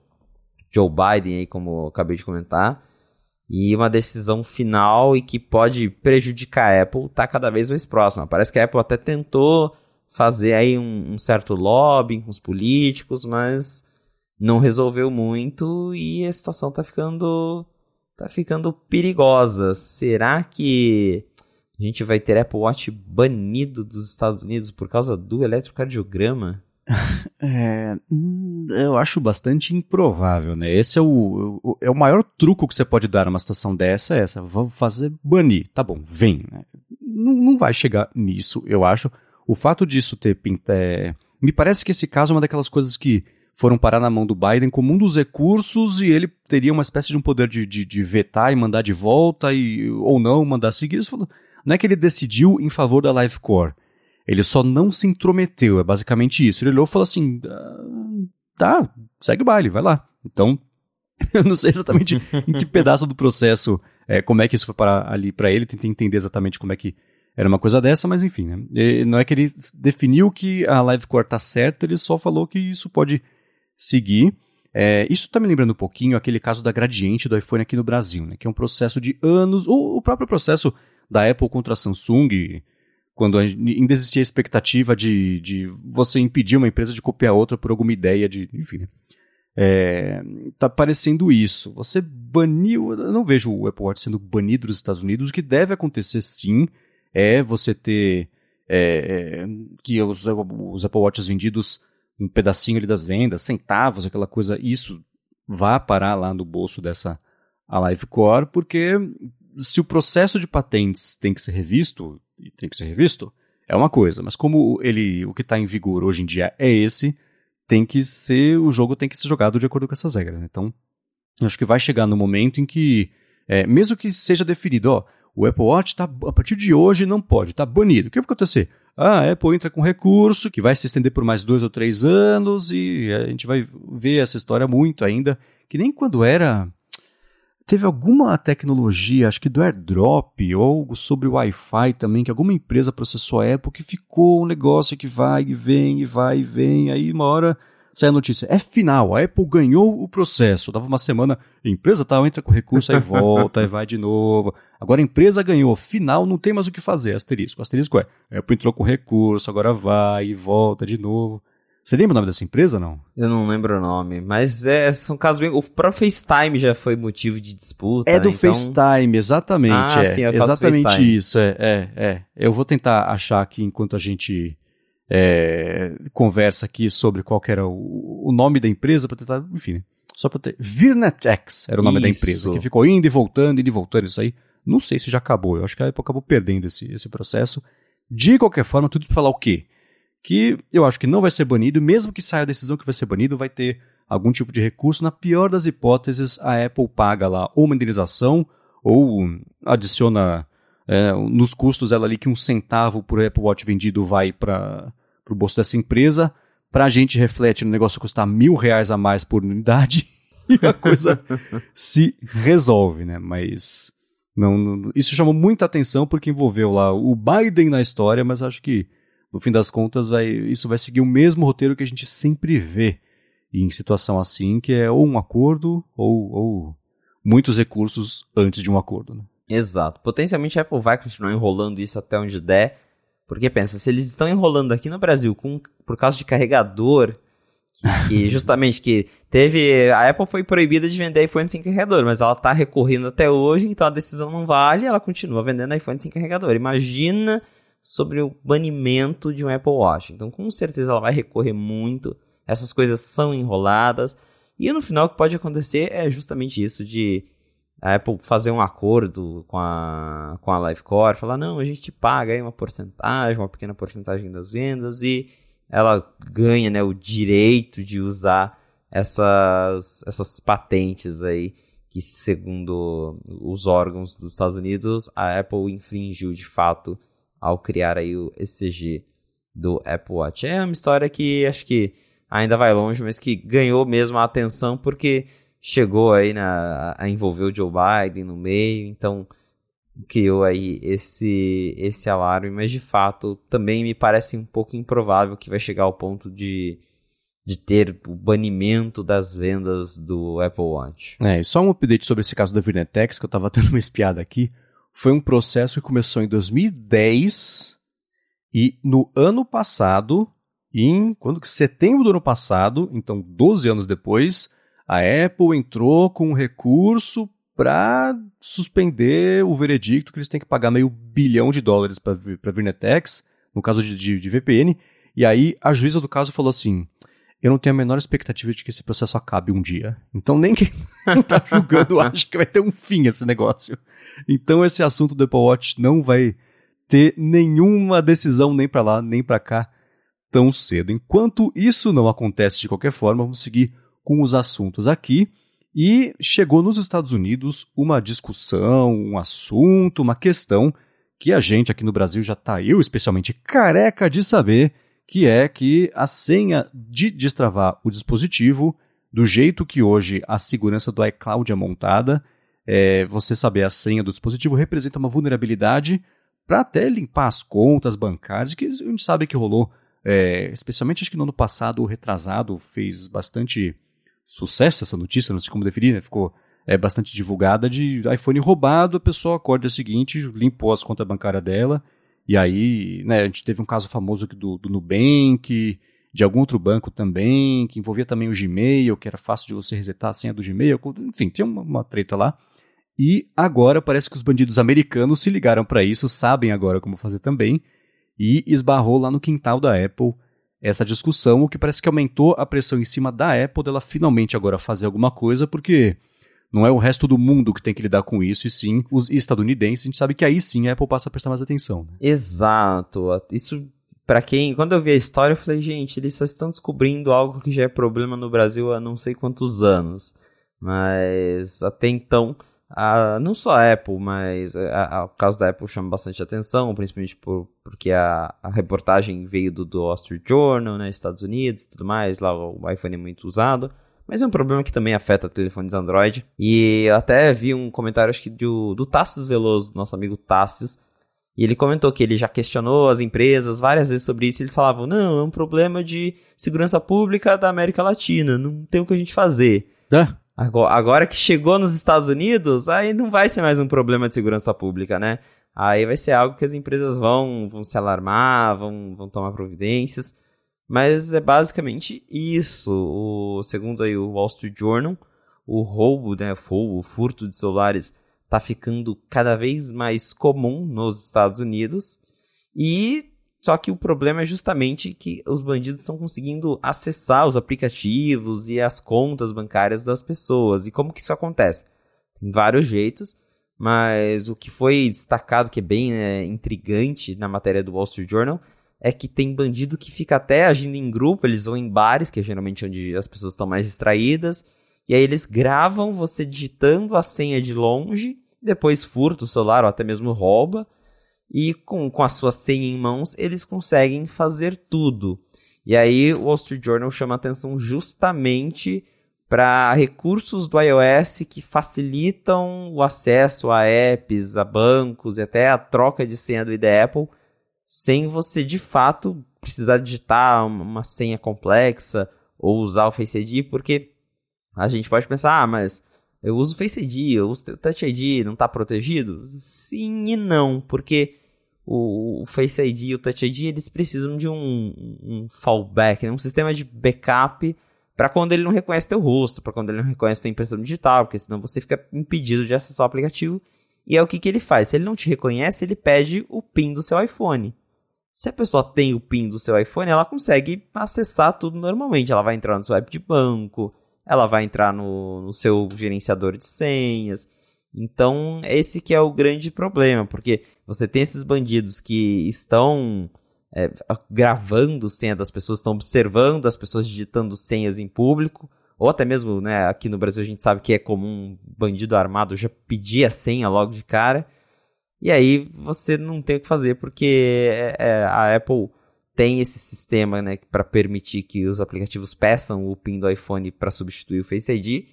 Joe Biden, aí, como eu acabei de comentar, e uma decisão final e que pode prejudicar a Apple está cada vez mais próxima. Parece que a Apple até tentou fazer aí um, um certo lobbying com os políticos, mas não resolveu muito e a situação está ficando tá ficando perigosa. Será que a gente vai ter Apple Watch banido dos Estados Unidos por causa do eletrocardiograma? É, hum, eu acho bastante improvável, né? Esse é o, o, é o maior truco que você pode dar numa situação dessa, é essa. Vamos fazer banir. Tá bom, vem. Né? Não, não vai chegar nisso, eu acho. O fato disso ter pinta, é, me parece que esse caso é uma daquelas coisas que foram parar na mão do Biden como um dos recursos e ele teria uma espécie de um poder de, de, de vetar e mandar de volta e, ou não mandar seguir. Isso não é que ele decidiu em favor da Life Core ele só não se intrometeu, é basicamente isso. Ele olhou e falou assim: ah, tá, segue o baile, vai lá. Então, eu não sei exatamente em que pedaço do processo, é, como é que isso foi parar ali para ele, tentei entender exatamente como é que era uma coisa dessa, mas enfim, né? E não é que ele definiu que a Livecore tá certa, ele só falou que isso pode seguir. É, isso está me lembrando um pouquinho aquele caso da gradiente do iPhone aqui no Brasil, né? Que é um processo de anos, ou o próprio processo da Apple contra a Samsung, quando ainda existia a expectativa de, de você impedir uma empresa de copiar outra por alguma ideia de. Enfim. Né? É, tá parecendo isso. Você baniu. Eu não vejo o Apple Watch sendo banido dos Estados Unidos. O que deve acontecer sim é você ter. É, é, que os, os Apple Watches vendidos um pedacinho ali das vendas, centavos, aquela coisa, isso vá parar lá no bolso dessa Alive Core, porque se o processo de patentes tem que ser revisto, e tem que ser revisto, é uma coisa. Mas como ele, o que está em vigor hoje em dia é esse, tem que ser, o jogo tem que ser jogado de acordo com essas regras. Então, acho que vai chegar no momento em que, é, mesmo que seja definido, ó, o Apple Watch tá, a partir de hoje não pode, está banido. O que vai acontecer? ah, a Apple entra com recurso que vai se estender por mais dois ou três anos e a gente vai ver essa história muito ainda, que nem quando era teve alguma tecnologia, acho que do AirDrop ou sobre o Wi-Fi também, que alguma empresa processou a Apple que ficou um negócio que vai e vem e vai e vem, aí uma hora sai a notícia, é final, a Apple ganhou o processo. Dava uma semana, empresa tal entra com recurso, aí volta, aí vai de novo. Agora a empresa ganhou, final, não tem mais o que fazer, asterisco. Asterisco é, a Apple entrou com recurso, agora vai e volta de novo. Você lembra o nome dessa empresa, não? Eu não lembro o nome, mas é, são casos bem... O próprio FaceTime já foi motivo de disputa, É do né? FaceTime, exatamente. Ah, é, sim, é exatamente FaceTime. isso, é, é, é. Eu vou tentar achar aqui enquanto a gente é, conversa aqui sobre qual era o, o nome da empresa, para tentar, enfim, né? só para ter. Virnetex era o nome da Isso. empresa, que ficou indo e voltando, indo e voltando, isso aí. Não sei se já acabou, eu acho que a Apple acabou perdendo esse, esse processo. De qualquer forma, tudo para falar o quê? Que eu acho que não vai ser banido, mesmo que saia a decisão que vai ser banido, vai ter algum tipo de recurso. Na pior das hipóteses, a Apple paga lá ou uma indenização ou adiciona é, nos custos ela ali que um centavo por Apple Watch vendido vai para o bolso dessa empresa. Para a gente reflete no negócio custar mil reais a mais por unidade e a coisa se resolve, né? Mas não, não- isso chamou muita atenção porque envolveu lá o Biden na história, mas acho que no fim das contas vai, isso vai seguir o mesmo roteiro que a gente sempre vê em situação assim, que é ou um acordo ou, ou muitos recursos antes de um acordo. Né? Exato. Potencialmente a Apple vai continuar enrolando isso até onde der. Porque pensa, se eles estão enrolando aqui no Brasil com, por causa de carregador, que, que justamente que teve. A Apple foi proibida de vender iPhone sem carregador, mas ela tá recorrendo até hoje, então a decisão não vale, ela continua vendendo iPhone sem carregador. Imagina sobre o banimento de um Apple Watch. Então, com certeza ela vai recorrer muito. Essas coisas são enroladas. E no final o que pode acontecer é justamente isso de a Apple fazer um acordo com a, com a Livecore, falar, não, a gente te paga aí uma porcentagem, uma pequena porcentagem das vendas e ela ganha né, o direito de usar essas, essas patentes aí que, segundo os órgãos dos Estados Unidos, a Apple infringiu de fato ao criar aí o ECG do Apple Watch. É uma história que acho que ainda vai longe, mas que ganhou mesmo a atenção porque chegou aí na, a envolver o Joe Biden no meio, então criou aí esse, esse alarme, mas de fato também me parece um pouco improvável que vai chegar ao ponto de, de ter o banimento das vendas do Apple Watch. É, e só um update sobre esse caso da Virnetex, que eu tava dando uma espiada aqui. Foi um processo que começou em 2010 e no ano passado, em quando que setembro do ano passado, então 12 anos depois, a Apple entrou com um recurso para suspender o veredicto que eles têm que pagar meio bilhão de dólares para a Virnetex, no caso de, de, de VPN. E aí a juíza do caso falou assim: eu não tenho a menor expectativa de que esse processo acabe um dia. Então nem quem tá julgando acha que vai ter um fim esse negócio. Então esse assunto do Apple Watch não vai ter nenhuma decisão nem para lá nem para cá tão cedo. Enquanto isso não acontece de qualquer forma, vamos seguir com os assuntos aqui. E chegou nos Estados Unidos uma discussão, um assunto, uma questão que a gente aqui no Brasil já tá, eu especialmente, careca de saber, que é que a senha de destravar o dispositivo, do jeito que hoje a segurança do iCloud é montada, é, você saber a senha do dispositivo representa uma vulnerabilidade para até limpar as contas bancárias, que a gente sabe que rolou, é, especialmente acho que no ano passado, o retrasado, fez bastante sucesso essa notícia, não sei como definir, né? ficou é, bastante divulgada de iPhone roubado, a pessoa acorda o seguinte, limpou as contas bancárias dela, e aí, né, a gente teve um caso famoso do, do Nubank, de algum outro banco também, que envolvia também o Gmail, que era fácil de você resetar a senha do Gmail, enfim, tinha uma, uma treta lá. E agora parece que os bandidos americanos se ligaram para isso, sabem agora como fazer também, e esbarrou lá no quintal da Apple essa discussão, o que parece que aumentou a pressão em cima da Apple dela finalmente agora fazer alguma coisa, porque não é o resto do mundo que tem que lidar com isso, e sim os estadunidenses. A gente sabe que aí sim a Apple passa a prestar mais atenção. Né? Exato. Isso, para quem. Quando eu vi a história, eu falei, gente, eles só estão descobrindo algo que já é problema no Brasil há não sei quantos anos. Mas até então, a, não só a Apple, mas a, a, o caso da Apple chama bastante atenção, principalmente por, porque a, reportagem veio do, do Wall Street Journal, né, Estados Unidos e tudo mais, lá o iPhone é muito usado. Mas é um problema que também afeta telefones Android. E eu até vi um comentário, acho que do, do Tassis Veloso, nosso amigo Tassis, e ele comentou que ele já questionou as empresas várias vezes sobre isso. E eles falavam: não, é um problema de segurança pública da América Latina, não tem o que a gente fazer. É. Agora, agora que chegou nos Estados Unidos, aí não vai ser mais um problema de segurança pública, né? Aí vai ser algo que as empresas vão, vão se alarmar, vão, vão tomar providências. Mas é basicamente isso. O, segundo aí o Wall Street Journal, o roubo, né, o furto de celulares está ficando cada vez mais comum nos Estados Unidos. E só que o problema é justamente que os bandidos estão conseguindo acessar os aplicativos e as contas bancárias das pessoas. E como que isso acontece? Tem vários jeitos, mas o que foi destacado, que é bem né, intrigante na matéria do Wall Street Journal, é que tem bandido que fica até agindo em grupo, eles vão em bares, que é geralmente onde as pessoas estão mais distraídas, e aí eles gravam você digitando a senha de longe, depois furta o celular ou até mesmo rouba, e com, com a sua senha em mãos eles conseguem fazer tudo. E aí o Wall Street Journal chama atenção justamente para recursos do iOS que facilitam o acesso a apps, a bancos e até a troca de senha do ID Apple, sem você de fato precisar digitar uma senha complexa ou usar o Face ID, porque a gente pode pensar, ah, mas eu uso Face ID, eu uso Touch ID, não está protegido? Sim e não, porque o, o, Face ID e o Touch ID eles precisam de um, um fallback, né? um sistema de backup para quando ele não reconhece teu rosto, para quando ele não reconhece tua impressão digital, porque senão você fica impedido de acessar o aplicativo. E é o que, que ele faz. Se ele não te reconhece, ele pede o PIN do seu iPhone. Se a pessoa tem o PIN do seu iPhone, ela consegue acessar tudo normalmente. Ela vai entrar no seu app de banco, ela vai entrar no, no seu gerenciador de senhas. Então, esse que é o grande problema, porque você tem esses bandidos que estão é, gravando senha das pessoas, estão observando as pessoas digitando senhas em público, ou até mesmo, né, aqui no Brasil a gente sabe que é comum um bandido armado já pedir a senha logo de cara, e aí você não tem o que fazer, porque é, é, a Apple tem esse sistema né, para permitir que os aplicativos peçam o PIN do iPhone para substituir o Face ID.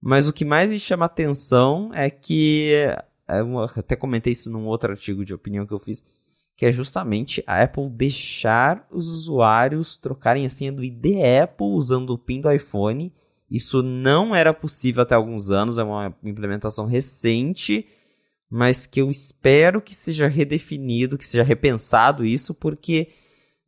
Mas o que mais me chama atenção é que, é eu até comentei isso num outro artigo de opinião que eu fiz, que é justamente a Apple deixar os usuários trocarem a senha do ID Apple usando o PIN do iPhone. Isso não era possível até alguns anos, é uma implementação recente, mas que eu espero que seja redefinido, que seja repensado isso, porque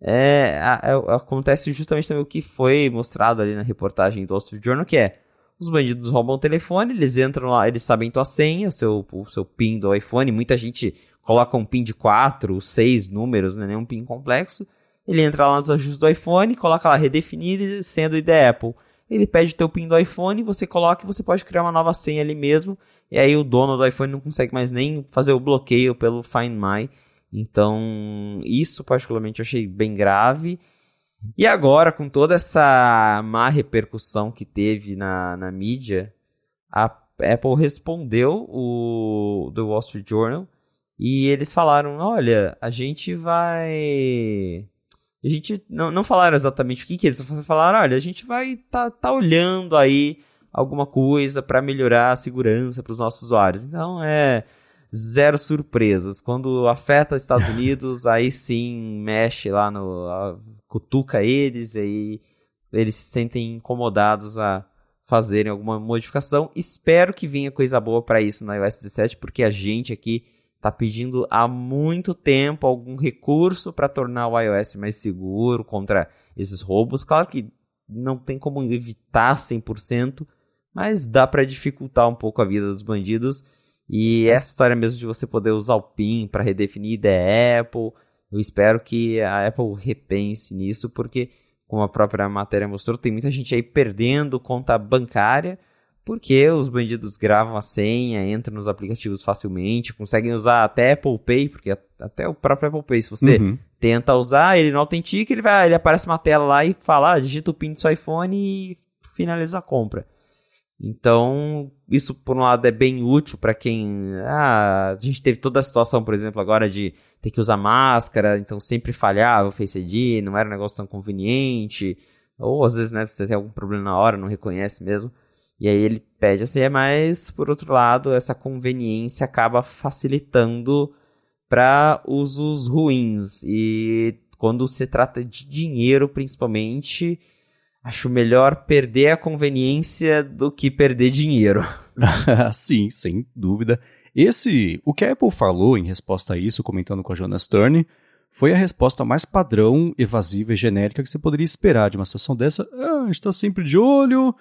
é, a, a, acontece justamente também o que foi mostrado ali na reportagem do Wall Street Journal, que é os bandidos roubam o telefone, eles entram lá, eles sabem tua senha, o seu, o seu PIN do iPhone. Muita gente coloca um PIN de 4, 6 números, não é nenhum PIN complexo. Ele entra lá nos ajustes do iPhone, coloca lá redefinir sendo ID Apple. Ele pede o teu PIN do iPhone, você coloca e você pode criar uma nova senha ali mesmo. E aí o dono do iPhone não consegue mais nem fazer o bloqueio pelo Find My. Então, isso particularmente eu achei bem grave. E agora, com toda essa má repercussão que teve na, na mídia, a Apple respondeu o do Wall Street Journal e eles falaram: olha, a gente vai. A gente não, não falaram exatamente o que, que eles falaram, olha, a gente vai tá, tá olhando aí alguma coisa para melhorar a segurança para os nossos usuários. Então é zero surpresas. Quando afeta Estados Unidos, aí sim mexe lá no. A, cutuca eles, aí eles se sentem incomodados a fazerem alguma modificação. Espero que venha coisa boa para isso no iOS 17, porque a gente aqui está pedindo há muito tempo algum recurso para tornar o iOS mais seguro contra esses roubos. Claro que não tem como evitar 100%, mas dá para dificultar um pouco a vida dos bandidos e essa história mesmo de você poder usar o PIN para redefinir da Apple, eu espero que a Apple repense nisso, porque, como a própria matéria mostrou, tem muita gente aí perdendo conta bancária, porque os bandidos gravam a senha, entram nos aplicativos facilmente, conseguem usar até Apple Pay, porque até o próprio Apple Pay, se você uhum. tenta usar, ele não autentica, ele vai, ele aparece uma tela lá e fala, ah, digita o PIN do seu iPhone e finaliza a compra. Então, isso por um lado é bem útil para quem. Ah, a gente teve toda a situação, por exemplo, agora de ter que usar máscara, então sempre falhava o Face ID, não era um negócio tão conveniente. Ou às vezes, né, você tem algum problema na hora, não reconhece mesmo. E aí ele pede assim, mas por outro lado, essa conveniência acaba facilitando para usos ruins. E quando se trata de dinheiro, principalmente, acho melhor perder a conveniência do que perder dinheiro. Sim, sem dúvida. Esse, o que a Apple falou em resposta a isso, comentando com a Jonas Stern, foi a resposta mais padrão, evasiva e genérica que você poderia esperar de uma situação dessa. Ah, a gente está sempre de olho,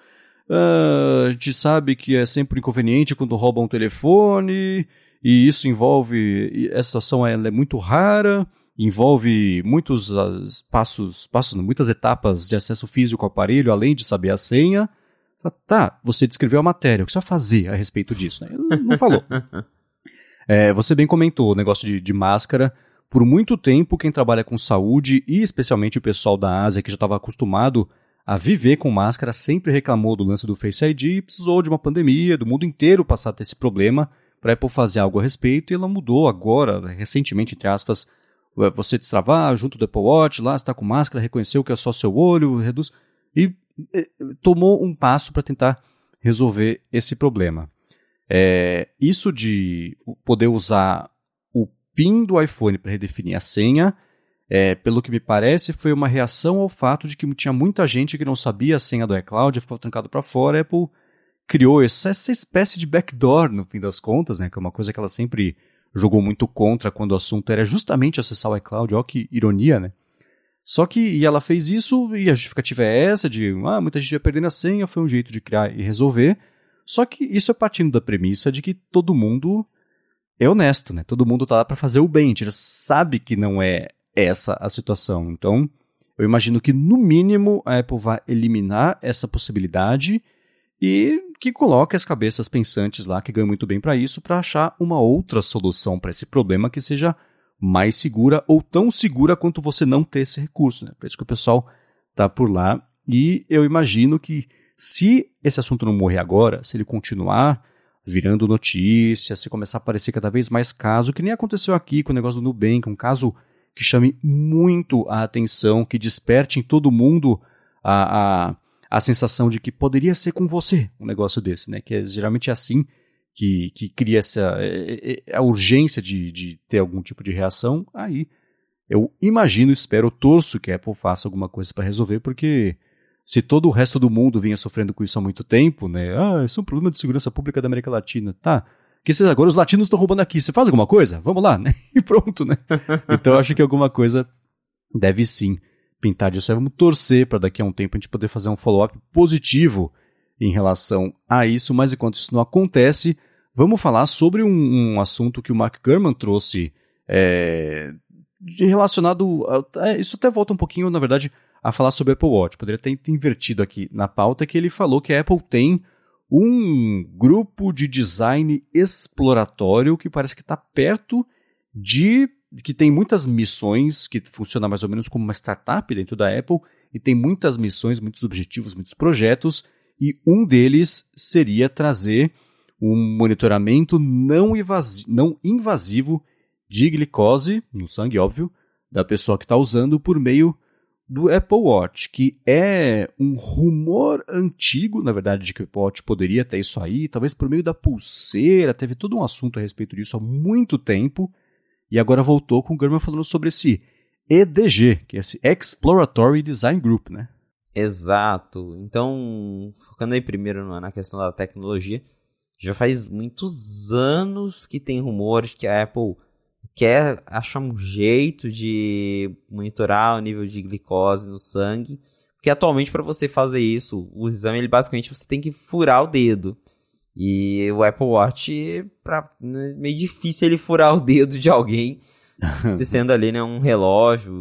ah, a gente sabe que é sempre inconveniente quando roubam um telefone, e isso envolve. Essa situação é muito rara, envolve muitos uh, passos, passos, muitas etapas de acesso físico ao aparelho, além de saber a senha. Tá, você descreveu a matéria, o que você vai fazer a respeito disso? Né? Ele não falou. é, você bem comentou o negócio de, de máscara. Por muito tempo, quem trabalha com saúde, e especialmente o pessoal da Ásia, que já estava acostumado a viver com máscara, sempre reclamou do lance do Face ID e precisou de uma pandemia, do mundo inteiro passar a ter esse problema para Apple fazer algo a respeito, e ela mudou agora, recentemente, entre aspas, você destravar junto do Apple Watch, lá está com máscara, reconheceu que é só seu olho, reduz, e tomou um passo para tentar resolver esse problema. É, isso de poder usar PIN do iPhone para redefinir a senha, é, pelo que me parece, foi uma reação ao fato de que tinha muita gente que não sabia a senha do iCloud ficou trancado para fora. A Apple criou essa, essa espécie de backdoor, no fim das contas, né, que é uma coisa que ela sempre jogou muito contra quando o assunto era justamente acessar o iCloud. Olha que ironia, né? Só que e ela fez isso e a justificativa é essa de ah, muita gente ia perdendo a senha, foi um jeito de criar e resolver. Só que isso é partindo da premissa de que todo mundo é honesto, né? Todo mundo tá lá para fazer o bem, a gente sabe que não é essa a situação. Então, eu imagino que no mínimo a Apple vai eliminar essa possibilidade e que coloque as cabeças pensantes lá que ganham muito bem para isso para achar uma outra solução para esse problema que seja mais segura ou tão segura quanto você não ter esse recurso, né? Por isso que o pessoal tá por lá e eu imagino que se esse assunto não morrer agora, se ele continuar virando notícia, se começar a aparecer cada vez mais caso, que nem aconteceu aqui com o negócio do Nubank, um caso que chame muito a atenção, que desperte em todo mundo a, a, a sensação de que poderia ser com você um negócio desse, né? Que é geralmente é assim que, que cria essa é, é, a urgência de, de ter algum tipo de reação. Aí eu imagino, espero, torço que a Apple faça alguma coisa para resolver, porque se todo o resto do mundo vinha sofrendo com isso há muito tempo, né? Ah, isso é um problema de segurança pública da América Latina. Tá. Que se agora os latinos estão roubando aqui. Você faz alguma coisa? Vamos lá, né? E pronto, né? Então acho que alguma coisa deve sim pintar disso. Aí vamos torcer para daqui a um tempo a gente poder fazer um follow-up positivo em relação a isso, mas enquanto isso não acontece, vamos falar sobre um, um assunto que o Mark Gurman trouxe é, relacionado. A, é, isso até volta um pouquinho, na verdade, a falar sobre Apple Watch. Poderia ter invertido aqui na pauta que ele falou que a Apple tem um grupo de design exploratório que parece que está perto de que tem muitas missões que funciona mais ou menos como uma startup dentro da Apple e tem muitas missões, muitos objetivos, muitos projetos e um deles seria trazer um monitoramento não, não invasivo de glicose no sangue, óbvio, da pessoa que está usando por meio do Apple Watch, que é um rumor antigo, na verdade, de que o Apple Watch poderia ter isso aí, talvez por meio da pulseira, teve todo um assunto a respeito disso há muito tempo, e agora voltou com o Gurman falando sobre esse EDG, que é esse Exploratory Design Group, né? Exato. Então, focando aí primeiro na questão da tecnologia, já faz muitos anos que tem rumores que a Apple quer achar um jeito de monitorar o nível de glicose no sangue, porque atualmente para você fazer isso, o exame ele basicamente você tem que furar o dedo. E o Apple Watch para né, meio difícil ele furar o dedo de alguém sendo ali né, um relógio.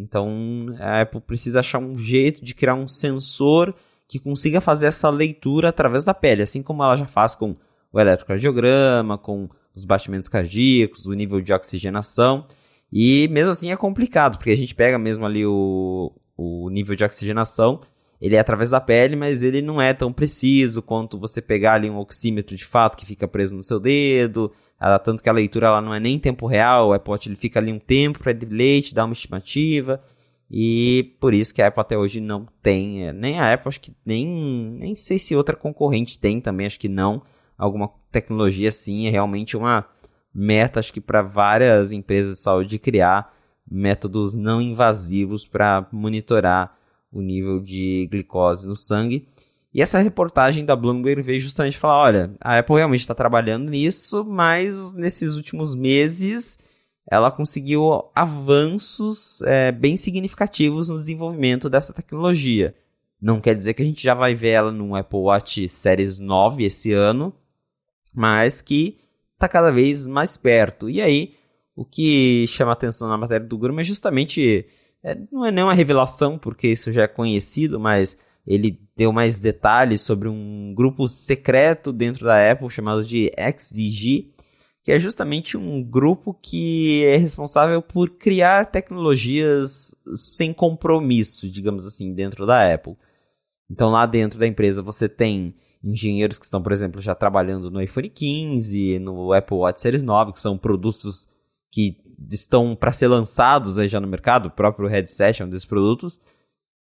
Então a Apple precisa achar um jeito de criar um sensor que consiga fazer essa leitura através da pele, assim como ela já faz com o eletrocardiograma, com os batimentos cardíacos, o nível de oxigenação. E mesmo assim é complicado, porque a gente pega mesmo ali o, o nível de oxigenação, ele é através da pele, mas ele não é tão preciso quanto você pegar ali um oxímetro de fato que fica preso no seu dedo. Ela, tanto que a leitura ela não é nem em tempo real, o Apple Watch ele fica ali um tempo para ele ler, te dar uma estimativa. E por isso que a Apple até hoje não tem, é, nem a Apple, acho que nem, nem sei se outra concorrente tem também, acho que não. Alguma tecnologia assim, é realmente uma meta, acho que para várias empresas de saúde criar métodos não invasivos para monitorar o nível de glicose no sangue. E essa reportagem da Bloomberg veio justamente falar: olha, a Apple realmente está trabalhando nisso, mas nesses últimos meses ela conseguiu avanços é, bem significativos no desenvolvimento dessa tecnologia. Não quer dizer que a gente já vai ver ela no Apple Watch Series 9 esse ano, mas que está cada vez mais perto. E aí, o que chama atenção na matéria do Gurman é justamente, é, não é nenhuma revelação, porque isso já é conhecido, mas ele deu mais detalhes sobre um grupo secreto dentro da Apple chamado de XDG, que é justamente um grupo que é responsável por criar tecnologias sem compromisso, digamos assim, dentro da Apple. Então lá dentro da empresa você tem engenheiros que estão, por exemplo, já trabalhando no iPhone 15, no Apple Watch Series 9, que são produtos que estão para ser lançados aí já no mercado, o próprio headset é um desses produtos.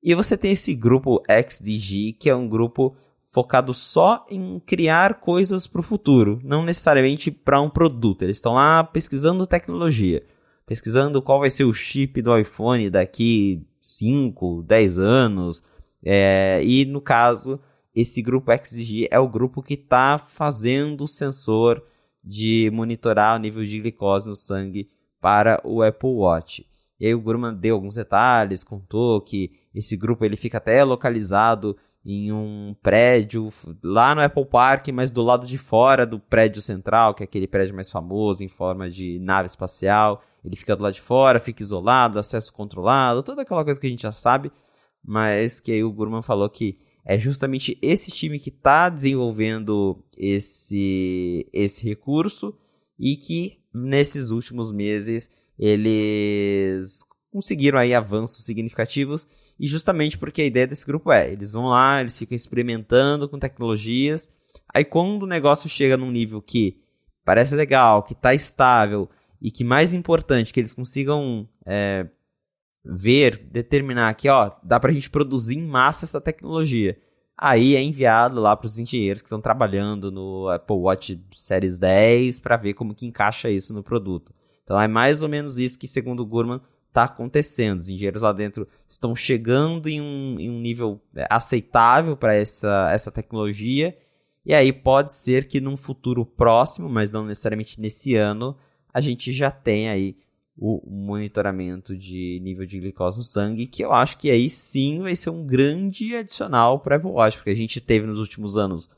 E você tem esse grupo XDG, que é um grupo focado só em criar coisas para o futuro, não necessariamente para um produto. Eles estão lá pesquisando tecnologia, pesquisando qual vai ser o chip do iPhone daqui 5, 10 anos. É, e no caso, esse grupo XG é o grupo que está fazendo o sensor de monitorar o nível de glicose no sangue para o Apple Watch. E aí o Gurman deu alguns detalhes, contou que esse grupo ele fica até localizado em um prédio lá no Apple Park, mas do lado de fora do prédio central, que é aquele prédio mais famoso em forma de nave espacial. Ele fica do lado de fora, fica isolado, acesso controlado, toda aquela coisa que a gente já sabe, mas que aí o Gurman falou que é justamente esse time que está desenvolvendo esse, esse recurso e que nesses últimos meses eles conseguiram aí avanços significativos e justamente porque a ideia desse grupo é, eles vão lá, eles ficam experimentando com tecnologias, aí quando o negócio chega num nível que parece legal, que está estável e que mais importante, que eles consigam é, ver, determinar que ó, dá para a gente produzir em massa essa tecnologia. Aí é enviado lá para os engenheiros que estão trabalhando no Apple Watch Series 10 para ver como que encaixa isso no produto. Então é mais ou menos isso que, segundo o Gurman, está acontecendo. Os engenheiros lá dentro estão chegando em um, em um nível é, aceitável para essa, essa tecnologia. E aí pode ser que num futuro próximo, mas não necessariamente nesse ano, a gente já tenha aí o monitoramento de nível de glicose no sangue, que eu acho que aí sim vai ser um grande adicional para Apple Watch, porque a gente teve nos últimos anos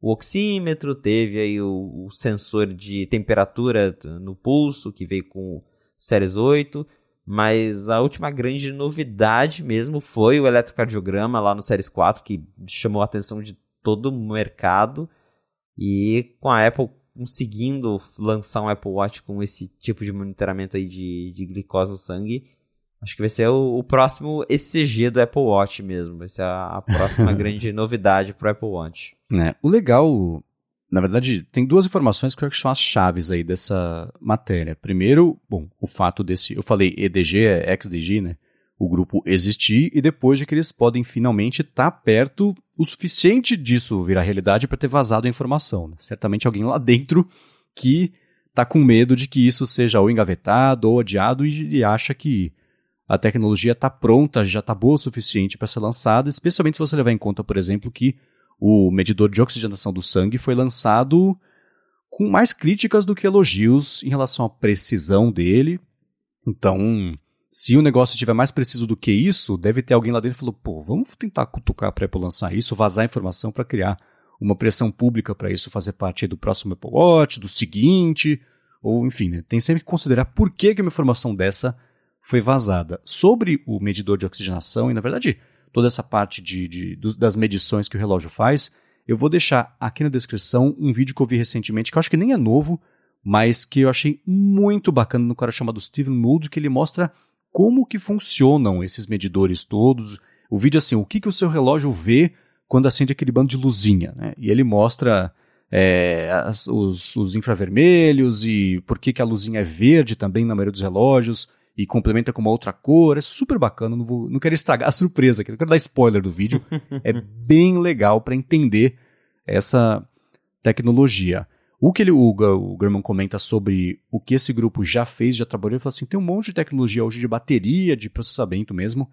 o oxímetro, teve aí o, o sensor de temperatura no pulso, que veio com o Series 8, mas a última grande novidade mesmo foi o eletrocardiograma lá no Series 4, que chamou a atenção de todo o mercado. E com a Apple conseguindo lançar um Apple Watch com esse tipo de monitoramento aí de, de glicose no sangue, acho que vai ser o, o próximo ECG do Apple Watch mesmo. Vai ser a, a próxima grande novidade para o Apple Watch. É, o legal na verdade, tem duas informações que eu acho que são as chaves aí dessa matéria. Primeiro, bom, o fato desse. Eu falei EDG, é XDG, né? O grupo existir, e depois de que eles podem finalmente estar tá perto o suficiente disso virar realidade para ter vazado a informação. Né? Certamente alguém lá dentro que está com medo de que isso seja ou engavetado ou adiado e, e acha que a tecnologia está pronta, já está boa o suficiente para ser lançada, especialmente se você levar em conta, por exemplo, que o medidor de oxigenação do sangue foi lançado com mais críticas do que elogios em relação à precisão dele. Então, se o negócio estiver mais preciso do que isso, deve ter alguém lá dentro que falou: pô, vamos tentar cutucar para a Apple lançar isso, vazar informação para criar uma pressão pública para isso fazer parte do próximo Apple Watch, do seguinte, ou enfim, né? tem sempre que considerar por que, que uma informação dessa foi vazada. Sobre o medidor de oxigenação, e na verdade toda essa parte de, de, das medições que o relógio faz, eu vou deixar aqui na descrição um vídeo que eu vi recentemente, que eu acho que nem é novo, mas que eu achei muito bacana no cara chamado Steven Mould, que ele mostra como que funcionam esses medidores todos, o vídeo assim, o que, que o seu relógio vê quando acende aquele bando de luzinha, né? E ele mostra é, as, os, os, infravermelhos e por que, que a luzinha é verde também na maioria dos relógios e complementa com uma outra cor. É super bacana, não, vou, não quero estragar a surpresa aqui, não quero dar spoiler do vídeo. é bem legal para entender essa tecnologia. O que ele, o, o German comenta sobre o que esse grupo já fez, já trabalhou, ele fala assim, tem um monte de tecnologia hoje de bateria, de processamento mesmo,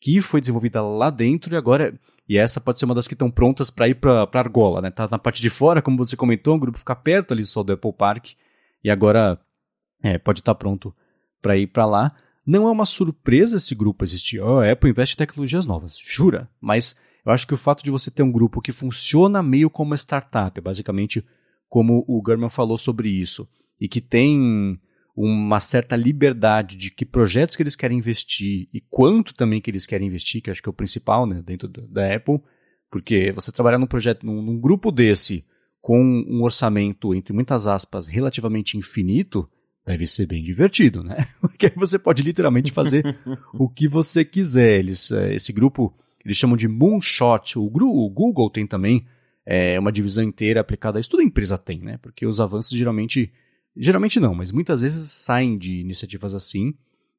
que foi desenvolvida lá dentro e agora e essa pode ser uma das que estão prontas para ir para a argola, né? Tá na parte de fora, como você comentou, o grupo fica perto ali só do Apple Park e agora é, pode estar tá pronto para ir para lá. Não é uma surpresa esse grupo existir. Oh, a Apple investe em tecnologias novas, jura? Mas eu acho que o fato de você ter um grupo que funciona meio como startup, é basicamente como o German falou sobre isso, e que tem uma certa liberdade de que projetos que eles querem investir e quanto também que eles querem investir, que acho que é o principal né, dentro da Apple, porque você trabalhar num projeto, num, num grupo desse, com um orçamento, entre muitas aspas, relativamente infinito, deve ser bem divertido, né? Porque aí você pode literalmente fazer o que você quiser. Eles, é, esse grupo, eles chamam de Moonshot. O, o Google tem também é, uma divisão inteira aplicada a isso. Toda empresa tem, né? Porque os avanços geralmente Geralmente não, mas muitas vezes saem de iniciativas assim.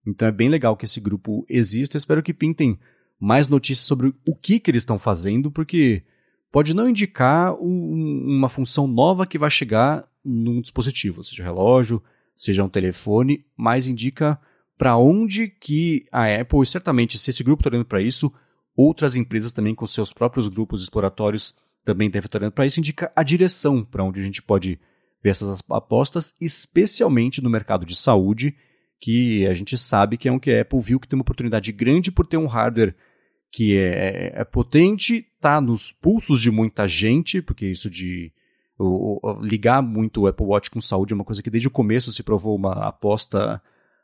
Então é bem legal que esse grupo exista. Eu espero que pintem mais notícias sobre o que, que eles estão fazendo, porque pode não indicar um, uma função nova que vai chegar num dispositivo, seja relógio, seja um telefone, mas indica para onde que a Apple, e certamente se esse grupo está olhando para isso, outras empresas também com seus próprios grupos exploratórios também devem estar olhando para isso, indica a direção para onde a gente pode ver essas apostas, especialmente no mercado de saúde, que a gente sabe que é um que a Apple viu que tem uma oportunidade grande por ter um hardware que é, é, é potente, está nos pulsos de muita gente, porque isso de o, o, ligar muito o Apple Watch com saúde é uma coisa que desde o começo se provou uma aposta,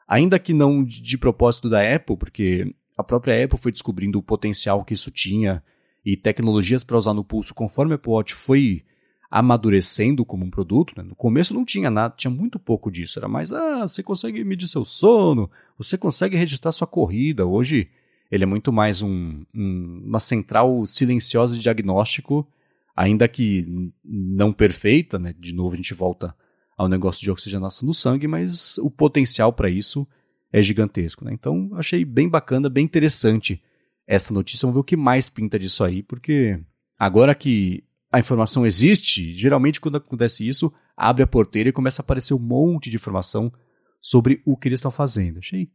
ainda que não de, de propósito da Apple, porque a própria Apple foi descobrindo o potencial que isso tinha e tecnologias para usar no pulso conforme o Apple Watch foi amadurecendo como um produto. Né? No começo não tinha nada, tinha muito pouco disso. Era mais, ah, você consegue medir seu sono, você consegue registrar sua corrida. Hoje ele é muito mais um, um, uma central silenciosa de diagnóstico, ainda que não perfeita. Né? De novo, a gente volta ao negócio de oxigenação do sangue, mas o potencial para isso é gigantesco. Né? Então, achei bem bacana, bem interessante essa notícia. Vamos ver o que mais pinta disso aí, porque agora que a informação existe, geralmente quando acontece isso, abre a porteira e começa a aparecer um monte de informação sobre o que eles estão fazendo. Achei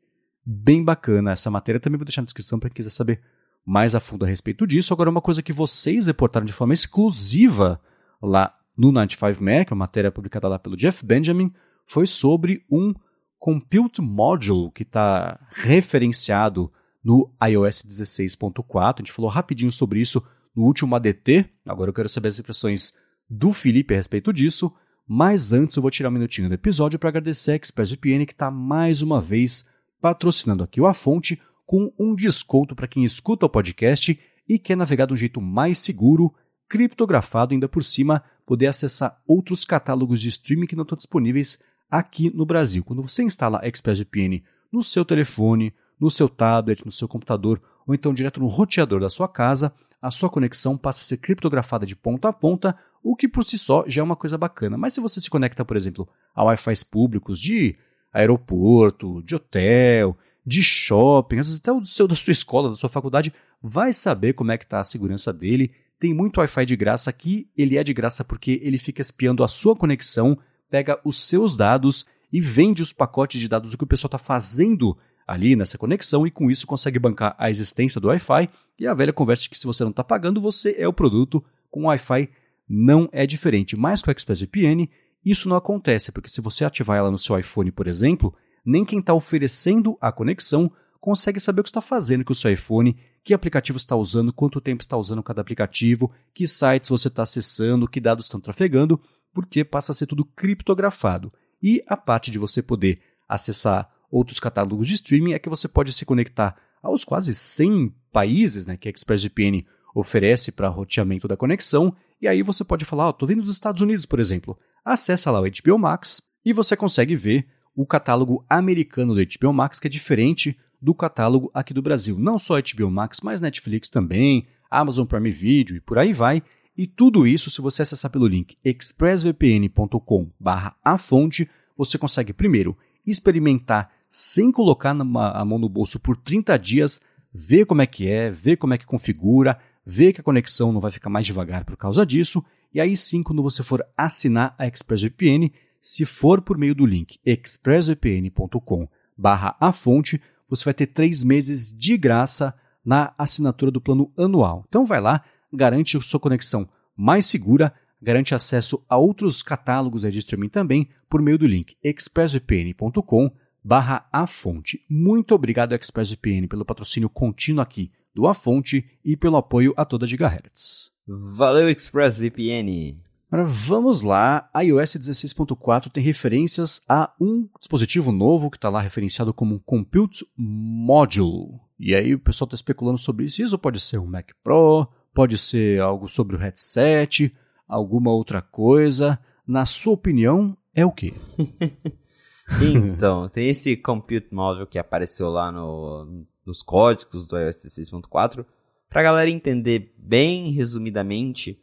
bem bacana essa matéria. Também vou deixar na descrição para quem quiser saber mais a fundo a respeito disso. Agora, uma coisa que vocês reportaram de forma exclusiva lá no 95Mac, a matéria publicada lá pelo Jeff Benjamin, foi sobre um Compute Module que está referenciado no iOS 16.4. A gente falou rapidinho sobre isso no último ADT. Agora eu quero saber as impressões do Felipe a respeito disso. Mas antes eu vou tirar um minutinho do episódio para agradecer a ExpressVPN que está mais uma vez patrocinando aqui o A Fonte com um desconto para quem escuta o podcast e quer navegar de um jeito mais seguro, criptografado ainda por cima, poder acessar outros catálogos de streaming que não estão disponíveis aqui no Brasil. Quando você instala a ExpressVPN no seu telefone, no seu tablet, no seu computador ou então direto no roteador da sua casa, a sua conexão passa a ser criptografada de ponta a ponta, o que por si só já é uma coisa bacana. Mas se você se conecta, por exemplo, a Wi-Fi públicos de aeroporto, de hotel, de shopping, às vezes até o seu, da sua escola, da sua faculdade, vai saber como é que está a segurança dele. Tem muito Wi-Fi de graça aqui, ele é de graça porque ele fica espiando a sua conexão, pega os seus dados e vende os pacotes de dados do que o pessoal está fazendo ali nessa conexão e com isso consegue bancar a existência do Wi-Fi e a velha conversa de que se você não está pagando, você é o produto. Com Wi-Fi não é diferente, mas com o ExpressVPN isso não acontece, porque se você ativar ela no seu iPhone, por exemplo, nem quem está oferecendo a conexão consegue saber o que está fazendo com o seu iPhone, que aplicativo está usando, quanto tempo está usando cada aplicativo, que sites você está acessando, que dados estão trafegando, porque passa a ser tudo criptografado. E a parte de você poder acessar outros catálogos de streaming é que você pode se conectar aos quase 100 países né, que a ExpressVPN oferece para roteamento da conexão, e aí você pode falar, estou oh, vindo dos Estados Unidos, por exemplo. Acesse lá o HBO Max e você consegue ver o catálogo americano do HBO Max, que é diferente do catálogo aqui do Brasil. Não só HBO Max, mas Netflix também, Amazon Prime Video e por aí vai. E tudo isso, se você acessar pelo link expressvpn.com/afonte, você consegue primeiro experimentar sem colocar a mão no bolso por 30 dias, ver como é que é, ver como é que configura, ver que a conexão não vai ficar mais devagar por causa disso, e aí sim, quando você for assinar a ExpressVPN, se for por meio do link expressvpn.com/afonte, você vai ter três meses de graça na assinatura do plano anual. Então vai lá, garante sua conexão mais segura, garante acesso a outros catálogos de streaming também por meio do link expressvpn.com barra a fonte. Muito obrigado ExpressVPN pelo patrocínio contínuo aqui do A Fonte e pelo apoio a toda Gigahertz. Valeu ExpressVPN! Agora vamos lá, a iOS 16.4 tem referências a um dispositivo novo que está lá referenciado como um Compute Module. E aí o pessoal está especulando sobre isso. Isso pode ser um Mac Pro, pode ser algo sobre o headset, alguma outra coisa. Na sua opinião, é o quê? então, tem esse Compute Module que apareceu lá no, nos códigos do iOS 16.4. Para a galera entender bem resumidamente,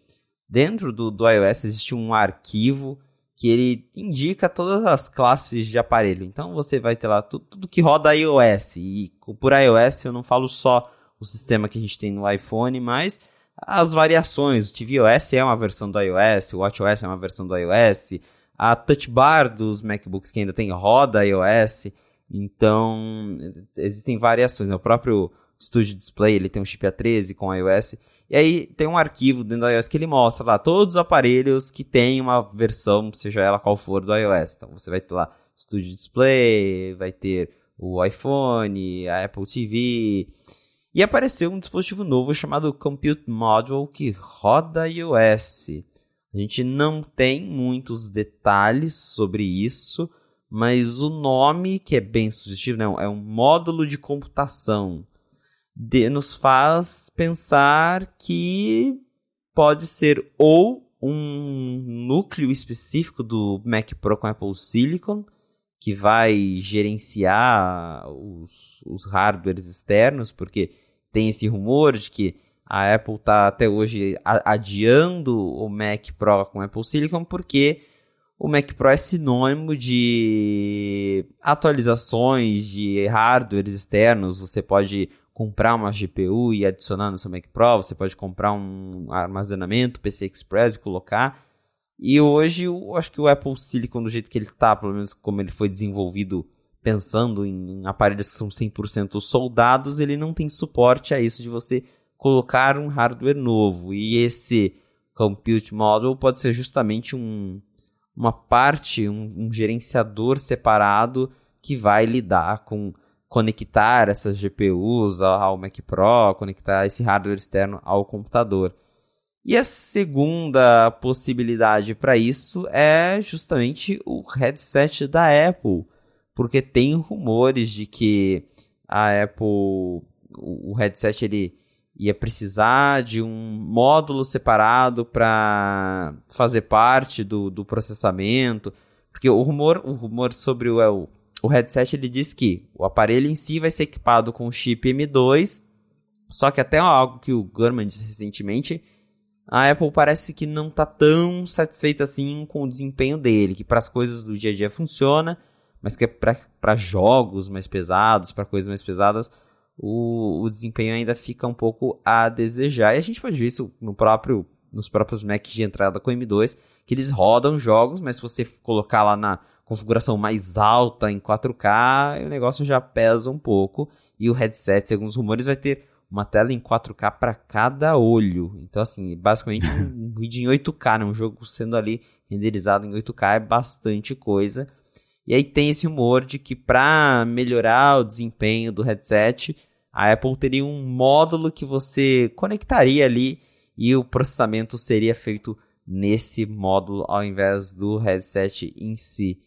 dentro do, do iOS existe um arquivo que ele indica todas as classes de aparelho. Então você vai ter lá tudo, tudo que roda iOS. E por iOS eu não falo só o sistema que a gente tem no iPhone, mas as variações. O tvOS é uma versão do iOS, o WatchOS é uma versão do iOS, a Touch Bar dos MacBooks que ainda tem roda iOS. Então, existem variações. Né? O próprio Studio Display ele tem um chip A13 com iOS. E aí tem um arquivo dentro do iOS que ele mostra lá todos os aparelhos que tem uma versão, seja ela qual for, do iOS. Então você vai ter lá Studio Display, vai ter o iPhone, a Apple TV. E apareceu um dispositivo novo chamado Compute Module que roda iOS. A gente não tem muitos detalhes sobre isso, mas o nome, que é bem sugestivo, né? é um módulo de computação, de, nos faz pensar que pode ser ou um núcleo específico do Mac Pro com Apple Silicon, que vai gerenciar os, os hardwares externos, porque tem esse rumor de que a Apple está até hoje adiando o Mac Pro com Apple Silicon, porque o Mac Pro é sinônimo de atualizações de hardwares externos. Você pode comprar uma GPU e adicionar no seu Mac Pro, você pode comprar um armazenamento PC Express e colocar. E hoje eu acho que o Apple Silicon, do jeito que ele está, pelo menos como ele foi desenvolvido pensando em aparelhos que são 100% soldados, ele não tem suporte a isso de você colocar um hardware novo. E esse Compute Model pode ser justamente um, uma parte, um, um gerenciador separado que vai lidar com conectar essas GPUs ao Mac Pro, conectar esse hardware externo ao computador. E a segunda possibilidade para isso é justamente o headset da Apple, porque tem rumores de que a Apple, o headset ele ia precisar de um módulo separado para fazer parte do, do processamento. Porque o rumor, o rumor sobre o, o headset ele diz que o aparelho em si vai ser equipado com chip M2, só que até algo que o Gurman disse recentemente, a Apple parece que não está tão satisfeita assim com o desempenho dele, que para as coisas do dia a dia funciona, mas que é para jogos mais pesados, para coisas mais pesadas, o, o desempenho ainda fica um pouco a desejar. E a gente pode ver isso no próprio, nos próprios Macs de entrada com M2, que eles rodam jogos, mas se você colocar lá na configuração mais alta em 4K, o negócio já pesa um pouco. E o headset, segundo os rumores, vai ter uma tela em 4K para cada olho. Então, assim, basicamente um vídeo em 8K, né? um jogo sendo ali renderizado em 8K é bastante coisa. E aí tem esse rumor de que para melhorar o desempenho do headset, a Apple teria um módulo que você conectaria ali e o processamento seria feito nesse módulo ao invés do headset em si.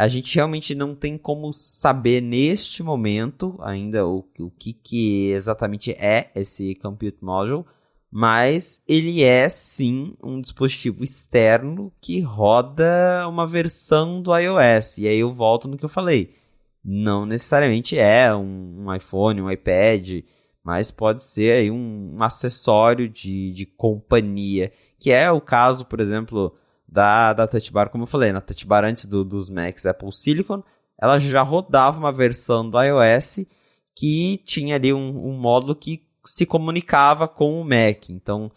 A gente realmente não tem como saber neste momento ainda o, o que, que exatamente é esse Compute Module, mas ele é sim um dispositivo externo que roda uma versão do iOS. E aí eu volto no que eu falei. não necessariamente é um, um iPhone, um iPad, mas pode ser aí um, um acessório de, de companhia, que é o caso, por exemplo, da, da Touch Bar, como eu falei, na Touch Bar antes do, dos Macs Apple Silicon, ela já rodava uma versão do iOS que tinha ali um, um módulo que se comunicava com o Mac. Então,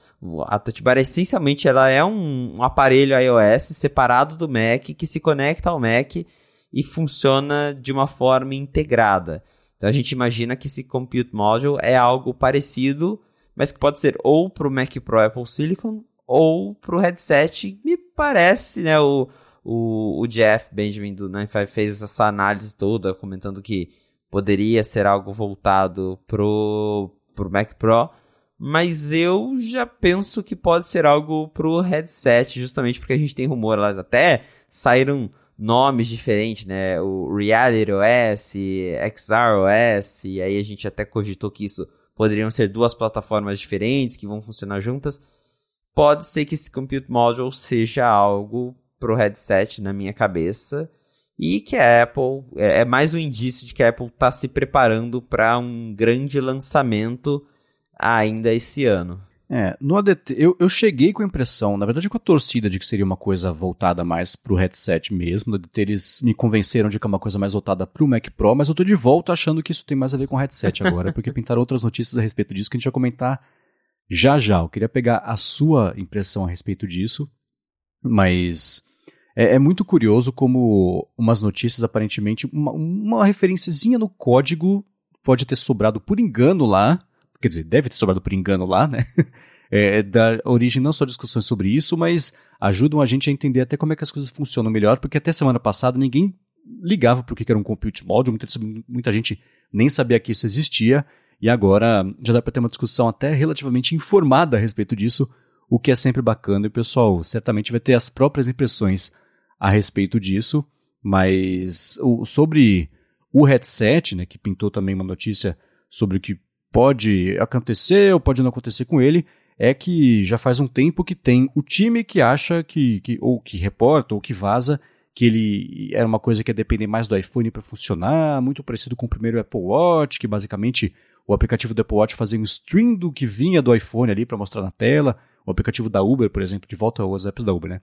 a Touch Bar essencialmente ela é um, um aparelho iOS separado do Mac que se conecta ao Mac e funciona de uma forma integrada. Então a gente imagina que esse Compute Module é algo parecido, mas que pode ser ou para o Mac Pro Apple Silicon ou para o headset. Me parece, né? O, o, o Jeff Benjamin do 95 fez essa análise toda, comentando que poderia ser algo voltado pro, pro Mac Pro, mas eu já penso que pode ser algo pro headset, justamente porque a gente tem rumor lá, até saíram nomes diferentes, né? O Reality OS, XR OS, e aí a gente até cogitou que isso poderiam ser duas plataformas diferentes que vão funcionar juntas. Pode ser que esse Compute Module seja algo pro headset na minha cabeça e que a Apple é, é mais um indício de que a Apple está se preparando para um grande lançamento ainda esse ano. É, no ADT, eu, eu cheguei com a impressão, na verdade com a torcida de que seria uma coisa voltada mais pro headset mesmo, no ADT eles me convenceram de que é uma coisa mais voltada pro Mac Pro, mas eu tô de volta achando que isso tem mais a ver com headset agora, porque pintaram outras notícias a respeito disso que a gente vai comentar já já. Eu queria pegar a sua impressão a respeito disso, mas é, é muito curioso como umas notícias, aparentemente, uma, uma referenciazinha no código pode ter sobrado por engano lá, quer dizer, deve ter sobrado por engano lá, né? É, da origem não só discussões sobre isso, mas ajudam a gente a entender até como é que as coisas funcionam melhor, porque até semana passada ninguém ligava para o que era um compute module, muita, muita gente nem sabia que isso existia, e agora já dá para ter uma discussão até relativamente informada a respeito disso, o que é sempre bacana, e o pessoal certamente vai ter as próprias impressões a respeito disso, mas o, sobre o headset, né, que pintou também uma notícia sobre o que pode acontecer ou pode não acontecer com ele, é que já faz um tempo que tem o time que acha que, que ou que reporta ou que vaza que ele era uma coisa que ia depender mais do iPhone para funcionar, muito parecido com o primeiro Apple Watch, que basicamente o aplicativo do Apple Watch fazia um stream do que vinha do iPhone ali para mostrar na tela, o aplicativo da Uber, por exemplo, de volta aos apps da Uber, né?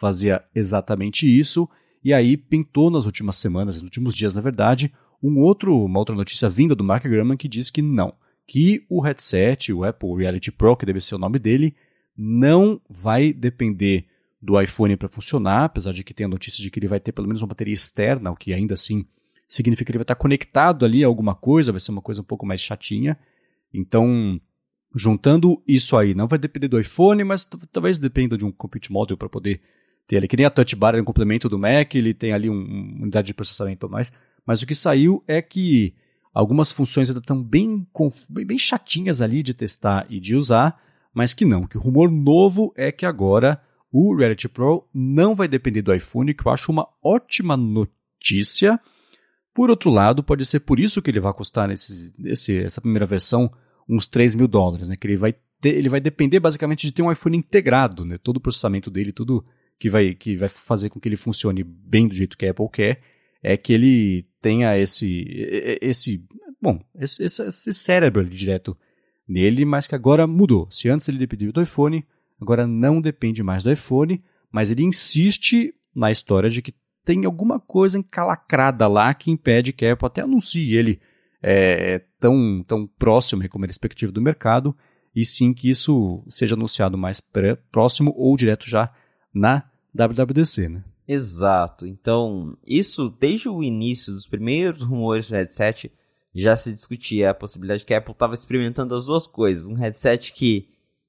fazia exatamente isso, e aí pintou nas últimas semanas, nos últimos dias, na verdade, um outro, uma outra notícia vinda do Mark Gurman que diz que não, que o headset, o Apple Reality Pro, que deve ser o nome dele, não vai depender do iPhone para funcionar, apesar de que tem a notícia de que ele vai ter pelo menos uma bateria externa, o que ainda assim significa que ele vai estar conectado ali a alguma coisa, vai ser uma coisa um pouco mais chatinha. Então, juntando isso aí, não vai depender do iPhone, mas talvez dependa de um compute module para poder ter ali, que nem a Touch Bar é um complemento do Mac, ele tem ali um, uma unidade de processamento a mais, mas o que saiu é que algumas funções ainda estão bem, bem, bem chatinhas ali de testar e de usar, mas que não, que o rumor novo é que agora o Reality Pro não vai depender do iPhone, que eu acho uma ótima notícia. Por outro lado, pode ser por isso que ele vai custar essa primeira versão uns 3 mil dólares, né? Que ele vai, ter, ele vai depender basicamente de ter um iPhone integrado, né? Todo o processamento dele, tudo que vai, que vai fazer com que ele funcione bem do jeito que a Apple quer, é que ele tenha esse, esse bom, esse, esse cérebro ali direto nele, mas que agora mudou. Se antes ele dependia do iPhone, agora não depende mais do iPhone, mas ele insiste na história de que tem alguma coisa encalacrada lá que impede que a Apple até anuncie ele é, tão, tão próximo como a perspectiva do mercado, e sim que isso seja anunciado mais pré, próximo ou direto já na WWDC, né? Exato. Então, isso desde o início dos primeiros rumores do headset já se discutia a possibilidade que a Apple estava experimentando as duas coisas. Um headset que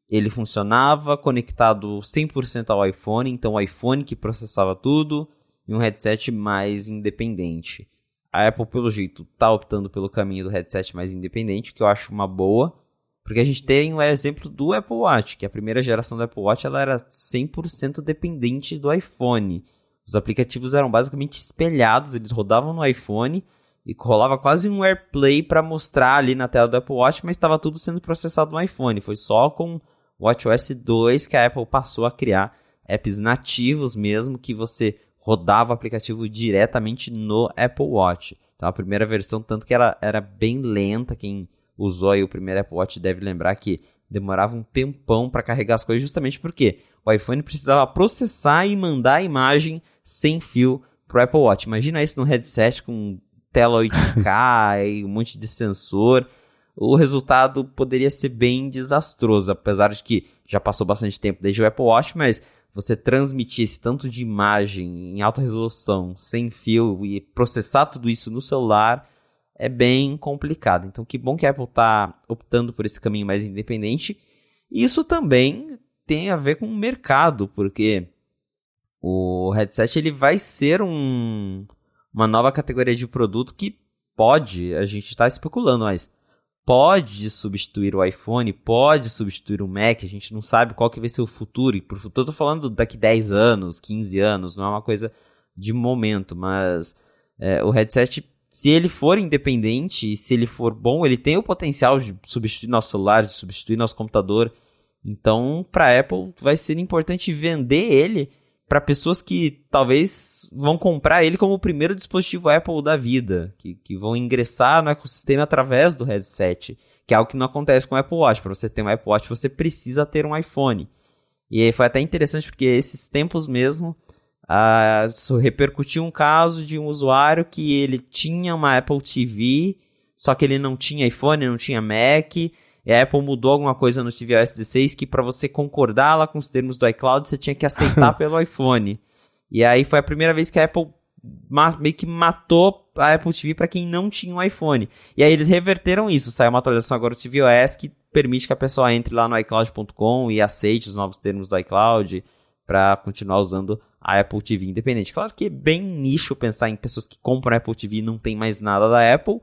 ele funcionava conectado 100% ao iPhone, então o iPhone que processava tudo, e um headset mais independente. A Apple, pelo jeito, está optando pelo caminho do headset mais independente, que eu acho uma boa. Porque a gente tem o exemplo do Apple Watch, que a primeira geração do Apple Watch ela era 100% dependente do iPhone. Os aplicativos eram basicamente espelhados, eles rodavam no iPhone e rolava quase um AirPlay para mostrar ali na tela do Apple Watch, mas estava tudo sendo processado no iPhone. Foi só com o WatchOS 2 que a Apple passou a criar apps nativos mesmo que você rodava o aplicativo diretamente no Apple Watch. Então a primeira versão, tanto que ela era bem lenta, quem usou aí o primeiro Apple Watch deve lembrar que demorava um tempão para carregar as coisas, justamente porque o iPhone precisava processar e mandar a imagem sem fio pro Apple Watch. Imagina isso no headset com tela 8K e um monte de sensor. O resultado poderia ser bem desastroso, apesar de que já passou bastante tempo desde o Apple Watch, mas você transmitir esse tanto de imagem em alta resolução, sem fio e processar tudo isso no celular é bem complicado. Então, que bom que a Apple está optando por esse caminho mais independente. Isso também tem a ver com o mercado, porque o headset ele vai ser um, uma nova categoria de produto que pode, a gente está especulando, mas pode substituir o iPhone, pode substituir o Mac, a gente não sabe qual que vai ser o futuro, e por futuro eu tô falando daqui 10 anos, 15 anos, não é uma coisa de momento, mas é, o headset, se ele for independente, se ele for bom, ele tem o potencial de substituir nosso celular, de substituir nosso computador, então para Apple vai ser importante vender ele para pessoas que talvez vão comprar ele como o primeiro dispositivo Apple da vida, que, que vão ingressar no ecossistema através do headset, que é algo que não acontece com o Apple Watch. Para você ter um Apple Watch, você precisa ter um iPhone. E foi até interessante porque esses tempos mesmo uh, repercutiu um caso de um usuário que ele tinha uma Apple TV, só que ele não tinha iPhone, não tinha Mac, e a Apple mudou alguma coisa no tvOS 16 que para você concordar lá com os termos do iCloud, você tinha que aceitar pelo iPhone. E aí foi a primeira vez que a Apple meio que matou a Apple TV para quem não tinha um iPhone. E aí eles reverteram isso. Saiu uma atualização agora do tvOS que permite que a pessoa entre lá no iCloud.com e aceite os novos termos do iCloud para continuar usando a Apple TV independente. Claro que é bem nicho pensar em pessoas que compram a Apple TV e não tem mais nada da Apple,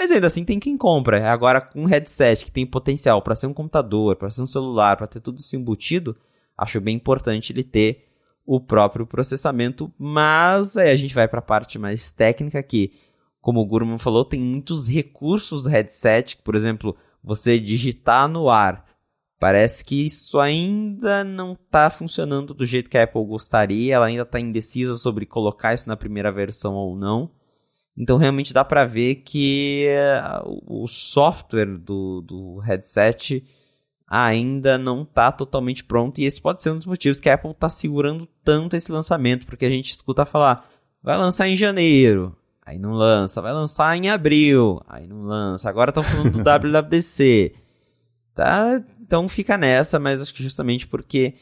mas ainda assim tem quem compra. Agora, com um headset que tem potencial para ser um computador, para ser um celular, para ter tudo isso embutido, acho bem importante ele ter o próprio processamento. Mas aí a gente vai para a parte mais técnica que, como o Gurman falou, tem muitos recursos do headset. Por exemplo, você digitar no ar. Parece que isso ainda não está funcionando do jeito que a Apple gostaria. Ela ainda está indecisa sobre colocar isso na primeira versão ou não. Então realmente dá para ver que uh, o software do, do headset ainda não está totalmente pronto e esse pode ser um dos motivos que a Apple está segurando tanto esse lançamento, porque a gente escuta falar, vai lançar em janeiro, aí não lança, vai lançar em abril, aí não lança, agora estão falando do WWDC, tá? Então fica nessa, mas acho que justamente porque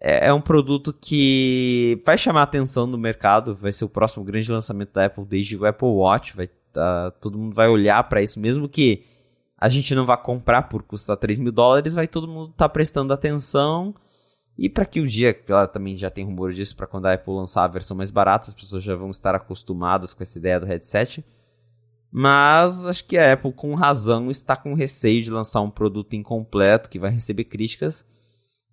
é, é, um produto que vai chamar a atenção no mercado, vai ser o próximo grande lançamento da Apple desde o Apple Watch, vai, tá, todo mundo vai olhar para isso, mesmo que a gente não vá comprar por custar 3 mil dólares, vai todo mundo estar tá prestando atenção. E para que o dia, claro, também já tem rumor disso, para quando a Apple lançar a versão mais barata, as pessoas já vão estar acostumadas com essa ideia do headset. Mas acho que a Apple, com razão, está com receio de lançar um produto incompleto que vai receber críticas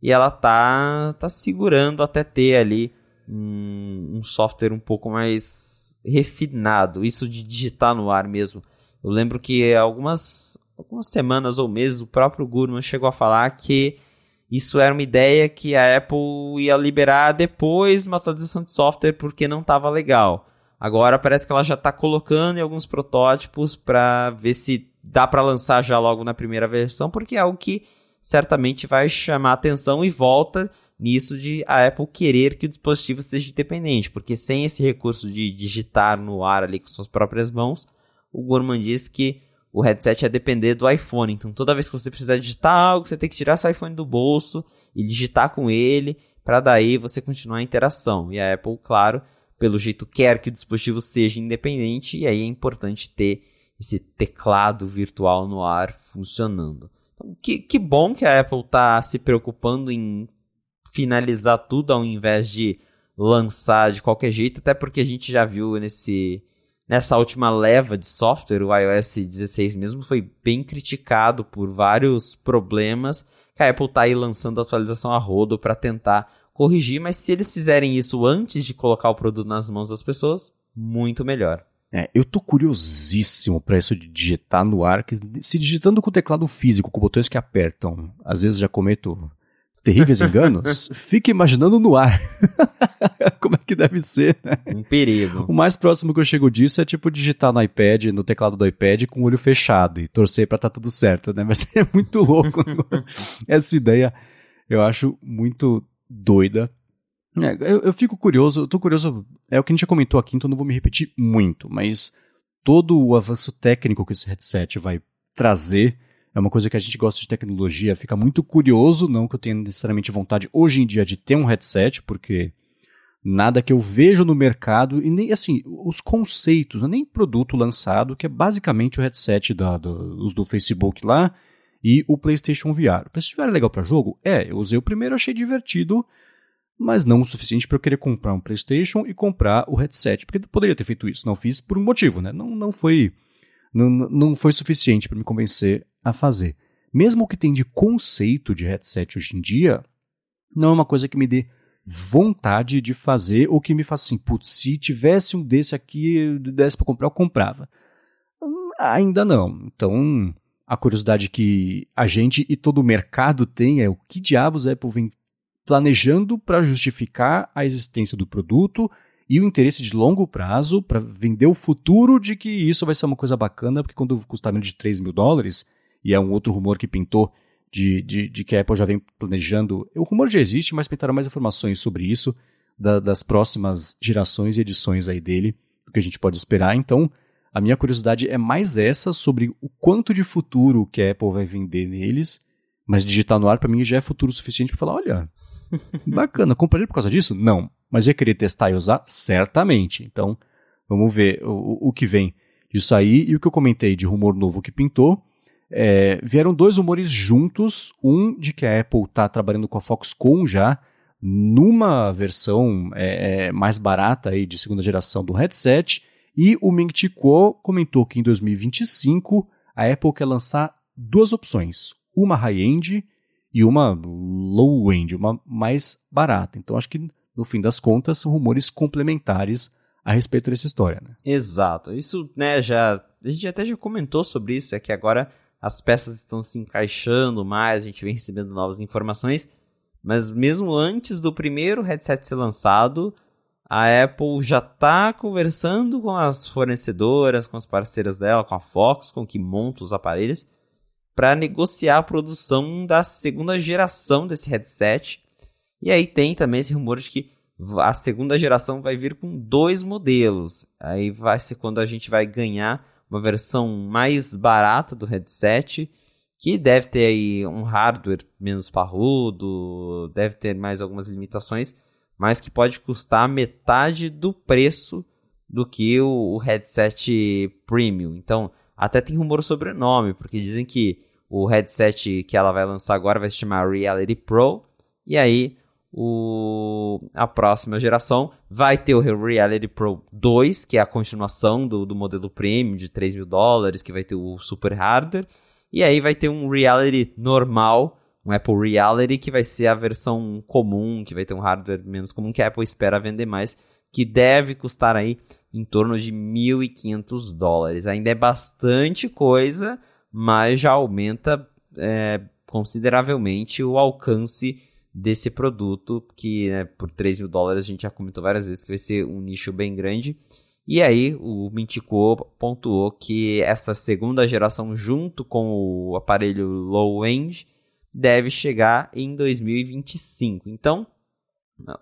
e ela tá, tá segurando até ter ali um, um software um pouco mais refinado, isso de digitar no ar mesmo. Eu lembro que algumas, algumas semanas ou meses o próprio Gurman chegou a falar que isso era uma ideia que a Apple ia liberar depois uma atualização de software porque não estava legal. Agora parece que ela já está colocando em alguns protótipos para ver se dá para lançar já logo na primeira versão, porque é algo que certamente vai chamar atenção e volta nisso de a Apple querer que o dispositivo seja independente, porque sem esse recurso de digitar no ar ali com suas próprias mãos, o Gorman diz que o headset é depender do iPhone. Então toda vez que você precisar digitar algo, você tem que tirar seu iPhone do bolso e digitar com ele, para daí você continuar a interação. E a Apple, claro, pelo jeito quer que o dispositivo seja independente, e aí é importante ter esse teclado virtual no ar funcionando. Que, que bom que a Apple está se preocupando em finalizar tudo ao invés de lançar de qualquer jeito, até porque a gente já viu nesse nessa última leva de software, o iOS 16 mesmo foi bem criticado por vários problemas que a Apple está aí lançando atualização a rodo para tentar corrigir, mas se eles fizerem isso antes de colocar o produto nas mãos das pessoas, muito melhor. É, eu tô curiosíssimo para isso de digitar no ar, que se digitando com o teclado físico, com botões que apertam, às vezes já cometo terríveis enganos, fique imaginando no ar. Como é que deve ser, né? Um perigo. O mais próximo que eu chego disso é tipo digitar no iPad, no teclado do iPad com o olho fechado e torcer para tá tudo certo, né? Mas é muito louco. Essa ideia eu acho muito doida. É, eu, eu, fico curioso, eu tô curioso, é o que a gente já comentou aqui, então não vou me repetir muito, mas todo o avanço técnico que esse headset vai trazer é uma coisa que a gente gosta de tecnologia, fica muito curioso, não que eu tenha necessariamente vontade hoje em dia de ter um headset, porque nada que eu vejo no mercado, e nem assim, os conceitos, é nem produto lançado, que é basicamente o headset da, do, os do Facebook lá e o PlayStation VR. O PlayStation VR é legal para jogo? É, eu usei o primeiro, achei divertido, mas não o suficiente para eu querer comprar um PlayStation e comprar o headset, porque eu poderia ter feito isso, não fiz por um motivo, né? Não, não foi não, não foi suficiente para me convencer a fazer. Mesmo o que tem de conceito de headset hoje em dia, não é uma coisa que me dê vontade de fazer ou que me faça assim, putz, se tivesse um desse aqui, desse para comprar, eu comprava. Hum, ainda não. Então, a curiosidade que a gente e todo o mercado tem é o que diabos a Apple vem planejando para justificar a existência do produto e o interesse de longo prazo para vender o futuro de que isso vai ser uma coisa bacana, porque quando custar menos de 3 mil dólares, e é um outro rumor que pintou de, de, de, que a Apple já vem planejando. O rumor já existe, mas pintaram mais informações sobre isso, da, das próximas gerações e edições aí dele, do que a gente pode esperar. Então, a minha curiosidade é mais essa sobre o quanto de futuro que a Apple vai vender neles, mas digitar no ar para mim já é futuro suficiente para falar, olha, bacana, comprei por causa disso? Não, mas ia querer testar e usar? Certamente. Então, vamos ver o, o que vem disso aí e o que eu comentei de rumor novo que pintou é, vieram dois rumores juntos, um de que a Apple está trabalhando com a Foxconn já numa versão é, é, mais barata aí de segunda geração do headset, e o Ming Chi Kuo comentou que em 2025 a Apple quer lançar duas opções, uma high-end e uma low-end, uma mais barata. Então acho que no fim das contas são rumores complementares a respeito dessa história. Né? Exato. Isso, né, já a gente até já comentou sobre isso, é que agora as peças estão se encaixando mais, a gente vem recebendo novas informações. Mas mesmo antes do primeiro headset ser lançado, a Apple já está conversando com as fornecedoras, com as parceiras dela, com a Foxconn, que monta os aparelhos, para negociar a produção da segunda geração desse headset. E aí tem também esse rumor de que a segunda geração vai vir com dois modelos. Aí vai ser quando a gente vai ganhar uma versão mais barata do headset, que deve ter aí um hardware menos parrudo, deve ter mais algumas limitações, mas que pode custar metade do preço do que o, headset premium. Então, até tem rumor sobre o nome, porque dizem que o headset que ela vai lançar agora vai se chamar Reality Pro, e aí o, a próxima geração vai ter o Reality Pro 2, que é a continuação do, do modelo premium de 3 mil dólares, que vai ter o super hardware. E aí vai ter um Reality normal, um Apple Reality, que vai ser a versão comum, que vai ter um hardware menos comum, que a Apple espera vender mais, que deve custar aí em torno de 1.500 dólares. Ainda é bastante coisa, mas já aumenta é, consideravelmente o alcance desse produto, que né, por 3 mil dólares a gente já comentou várias vezes que vai ser um nicho bem grande. E aí o Mintico pontuou que essa segunda geração, junto com o aparelho low-end, deve chegar em 2025. Então,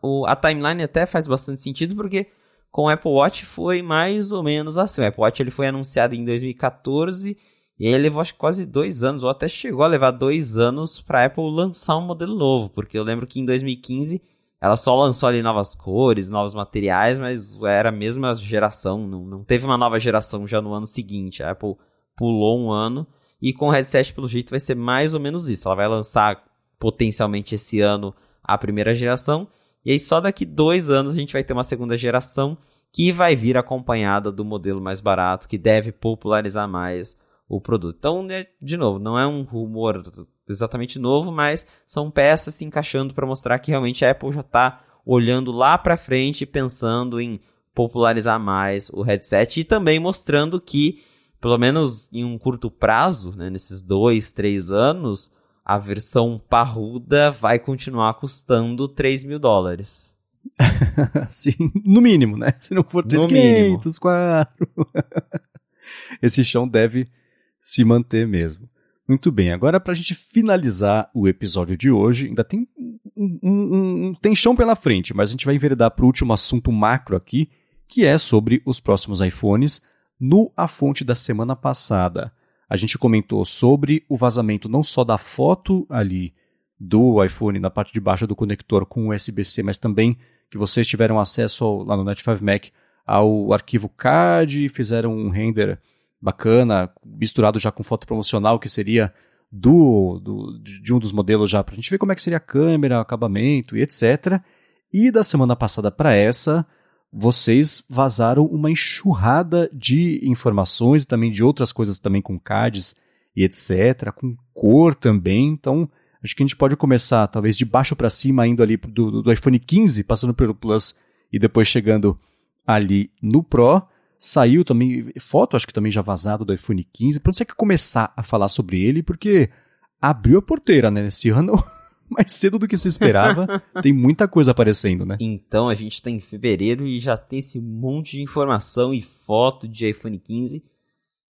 o, a timeline até faz bastante sentido, porque com o Apple Watch foi mais ou menos assim. O Apple Watch ele foi anunciado em 2014 e aí levou acho quase dois anos, ou até chegou a levar dois anos para a Apple lançar um modelo novo, porque eu lembro que em 2015 ela só lançou ali novas cores, novos materiais, mas era a mesma geração, não, não teve uma nova geração já no ano seguinte. A Apple pulou um ano e com o headset, pelo jeito, vai ser mais ou menos isso. Ela vai lançar potencialmente esse ano a primeira geração, e aí só daqui dois anos a gente vai ter uma segunda geração que vai vir acompanhada do modelo mais barato, que deve popularizar mais o produto. Então, né, de novo, não é um rumor exatamente novo, mas são peças se encaixando para mostrar que realmente a Apple já está olhando lá para frente, pensando em popularizar mais o headset e também mostrando que, pelo menos em um curto prazo, né, nesses dois, três anos, a versão parruda vai continuar custando 3 mil dólares. Sim, no mínimo, né? Se não for 3.500, 4. Esse chão deve se manter mesmo. Muito bem, agora para a gente finalizar o episódio de hoje, ainda tem um, um, um, tem chão pela frente, mas a gente vai enveredar para o último assunto macro aqui, que é sobre os próximos iPhones no A Fonte da semana passada. A gente comentou sobre o vazamento não só da foto ali do iPhone na parte de baixo do conector com USB-C, mas também que vocês tiveram acesso ao, lá no Net5Mac ao arquivo CAD, fizeram um render bacana, misturado já com foto promocional, que seria do, do de um dos modelos já, para a gente ver como é que seria a câmera, acabamento e etc. E da semana passada para essa, vocês vazaram uma enxurrada de informações também de outras coisas também com CADs e etc, com cor também. Então, acho que a gente pode começar talvez de baixo para cima, indo ali do, do iPhone 15, passando pelo Plus e depois chegando ali no Pro. Saiu também foto, acho que também já vazado do iPhone 15. Pronto, você quer começar a falar sobre ele, porque abriu a porteira, né? Esse ano, mais cedo do que se esperava, tem muita coisa aparecendo, né? Então a gente está em fevereiro e já tem esse monte de informação e foto de iPhone 15.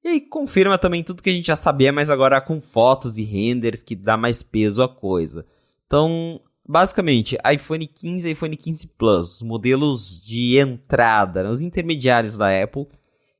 E aí confirma também tudo que a gente já sabia, mas agora com fotos e renders que dá mais peso à coisa. Então, basicamente, iPhone 15 e iPhone 15 Plus, modelos de entrada, os intermediários da Apple,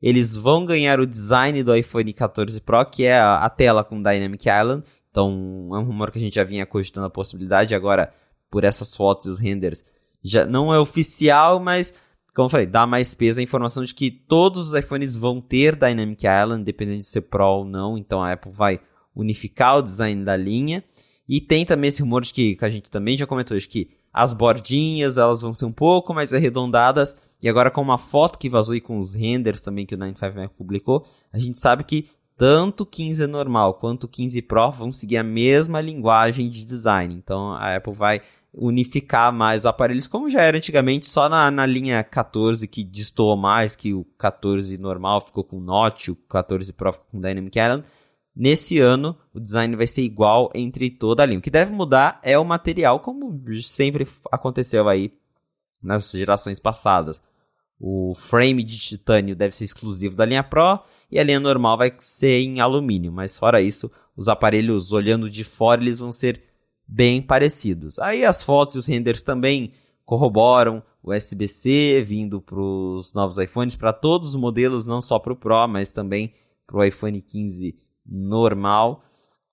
eles vão ganhar o design do iPhone 14 Pro, que é a, tela com Dynamic Island. Então, é um rumor que a gente já vinha cogitando a possibilidade, agora, por essas fotos e os renders, já não é oficial, mas como eu falei, dá mais peso a informação de que todos os iPhones vão ter Dynamic Island, dependendo de ser Pro ou não. Então a Apple vai unificar o design da linha. E tem também esse rumor de que, que a gente também já comentou, de que as bordinhas elas vão ser um pouco mais arredondadas. E agora com uma foto que vazou e com os renders também que o 95Mac publicou, a gente sabe que tanto o 15 normal quanto o 15 Pro vão seguir a mesma linguagem de design. Então a Apple vai unificar mais aparelhos, como já era antigamente, só na, na linha 14 que destoou mais, que o 14 normal ficou com Note, o 14 Pro ficou com Dynamic Island. Nesse ano, o design vai ser igual entre toda a linha. O que deve mudar é o material, como sempre aconteceu aí nas gerações passadas. O frame de titânio deve ser exclusivo da linha Pro e a linha normal vai ser em alumínio, mas fora isso, os aparelhos olhando de fora eles vão ser bem parecidos. Aí as fotos e os renders também corroboram o USB-C vindo para os novos iPhones, para todos os modelos, não só para o Pro, mas também para o iPhone 15 normal.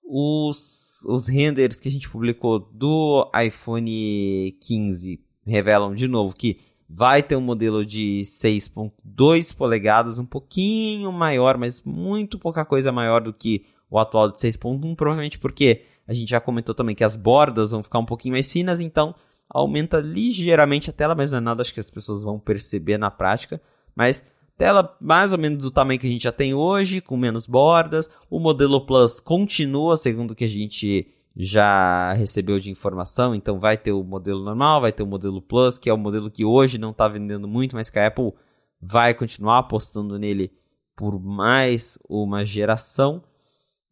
Os, os renders que a gente publicou do iPhone 15 revelam de novo que vai ter um modelo de 6.2 polegadas, um pouquinho maior, mas muito pouca coisa maior do que o atual de 6.1, provavelmente porque a gente já comentou também que as bordas vão ficar um pouquinho mais finas, então aumenta ligeiramente a tela, mas não é nada acho que as pessoas vão perceber na prática. Mas tela mais ou menos do tamanho que a gente já tem hoje, com menos bordas. O modelo Plus continua, segundo o que a gente já recebeu de informação, então vai ter o modelo normal, vai ter o modelo Plus, que é o modelo que hoje não está vendendo muito, mas que a Apple vai continuar apostando nele por mais uma geração.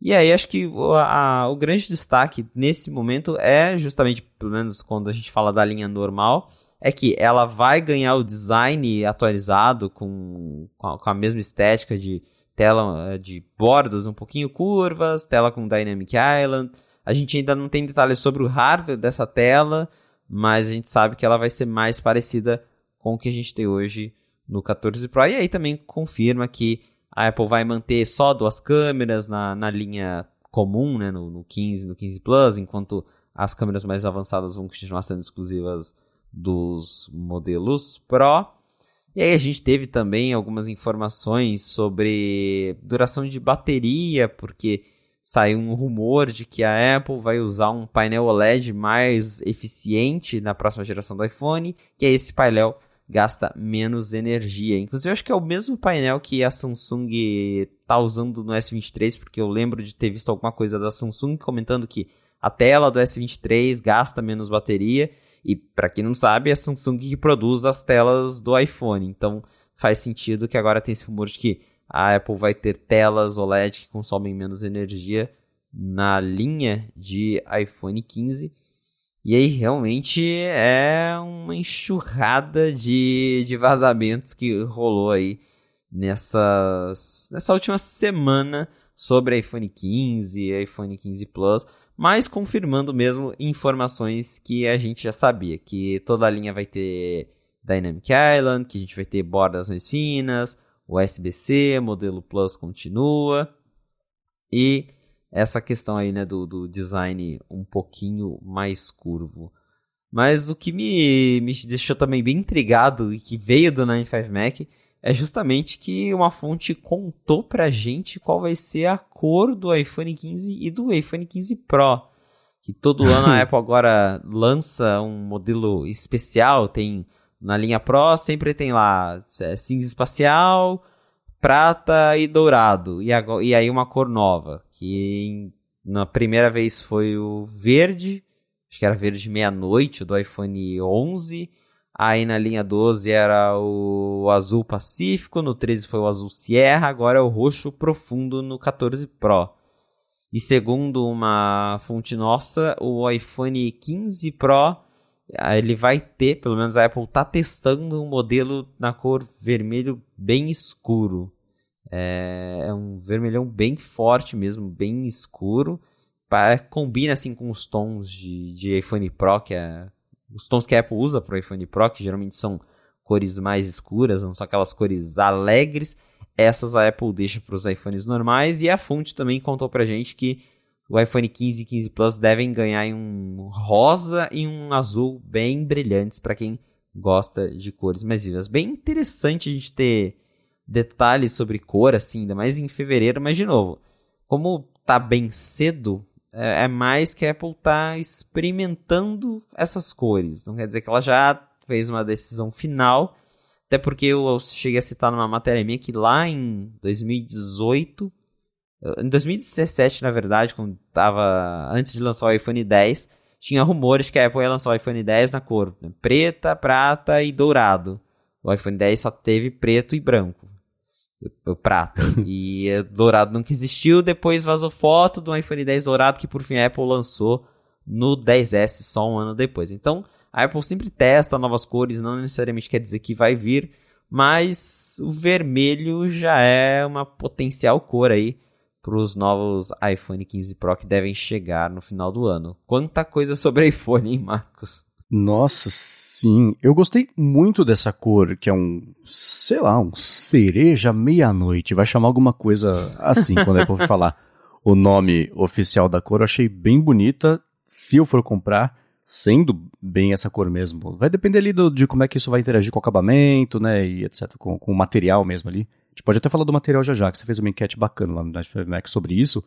E aí acho que o, a, o grande destaque nesse momento é justamente, pelo menos quando a gente fala da linha normal, é que ela vai ganhar o design atualizado com, com a, com a mesma estética de tela eh, de bordas um pouquinho curvas, tela com Dynamic Island. A gente ainda não tem detalhes sobre o hardware dessa tela, mas a gente sabe que ela vai ser mais parecida com o que a gente tem hoje no 14 Pro. E aí também confirma que a Apple vai manter só duas câmeras na, na linha comum, né, no, no 15 no 15 Plus, enquanto as câmeras mais avançadas vão continuar sendo exclusivas dos modelos Pro. E aí a gente teve também algumas informações sobre duração de bateria, porque saiu um rumor de que a Apple vai usar um painel OLED mais eficiente na próxima geração do iPhone, que é esse painel gasta menos energia. Inclusive, eu acho que é o mesmo painel que a Samsung está usando no S23, porque eu lembro de ter visto alguma coisa da Samsung comentando que a tela do S23 gasta menos bateria. E para quem não sabe, é a Samsung que produz as telas do iPhone. Então faz sentido que agora tem esse rumor de que a Apple vai ter telas OLED que consomem menos energia. na linha de iPhone 15. E aí realmente é uma enxurrada de, de vazamentos que rolou aí nessas, nessa última semana sobre iPhone 15, iPhone 15 Plus, mas confirmando mesmo informações que a gente já sabia, que toda a linha vai ter Dynamic Island, que a gente vai ter bordas mais finas, USB-C, modelo Plus continua, e essa questão aí, né, do, do design um pouquinho mais curvo. Mas o que me, me deixou também bem intrigado e que veio do 95 Mac é justamente que uma fonte contou pra gente qual vai ser a cor do iPhone 15 e do iPhone 15 Pro. Que todo ano a Apple agora lança um modelo especial, tem na linha Pro sempre tem lá é, cinza espacial, prata e dourado. E, e aí uma cor nova, que na primeira vez foi o verde, acho que era verde meia-noite do iPhone 11. Aí na linha 12 era o azul pacífico, no 13 foi o azul Sierra, agora é o roxo profundo no 14 Pro. E segundo uma fonte nossa, o iPhone 15 Pro ele vai ter, pelo menos a Apple está testando um modelo na cor vermelho bem escuro. É, é, um vermelhão bem forte mesmo, bem escuro. Para, combina assim com os tons de, de iPhone Pro, que é os tons que a Apple usa para o iPhone Pro, que geralmente são cores mais escuras, não são aquelas cores alegres. Essas a Apple deixa para os iPhones normais e a fonte também contou para gente que o iPhone 15 e 15 Plus devem ganhar em um rosa e um azul bem brilhantes para quem gosta de cores mais vivas. Bem interessante a gente ter detalhes sobre cor assim, ainda mais em fevereiro, mas de novo, como tá bem cedo, é, é mais que a Apple tá experimentando essas cores. Não quer dizer que ela já fez uma decisão final, até porque eu cheguei a citar numa matéria minha que lá em 2018 em 2017, na verdade, quando tava antes de lançar o iPhone 10, tinha rumores que a Apple ia lançar o iPhone 10 na cor preta, prata e dourado. O iPhone 10 só teve preto e branco. O, prata. e dourado nunca existiu. Depois vazou foto do iPhone 10 dourado que por fim a Apple lançou no 10S só um ano depois. Então, a Apple sempre testa novas cores, não necessariamente quer dizer que vai vir, mas o vermelho já é uma potencial cor aí para os novos iPhone 15 Pro que devem chegar no final do ano. Quanta coisa sobre iPhone, hein, Marcos? Nossa, sim. Eu gostei muito dessa cor, que é um, sei lá, um cereja meia-noite. Vai chamar alguma coisa assim quando a Apple falar o nome oficial da cor. Eu achei bem bonita. Se eu for comprar, sendo bem essa cor mesmo. Vai depender ali do, de como é que isso vai interagir com o acabamento, né, e etc, com, com o material mesmo ali gente pode até falar do material já já, que você fez uma enquete bacana lá no Netflix Mac sobre isso,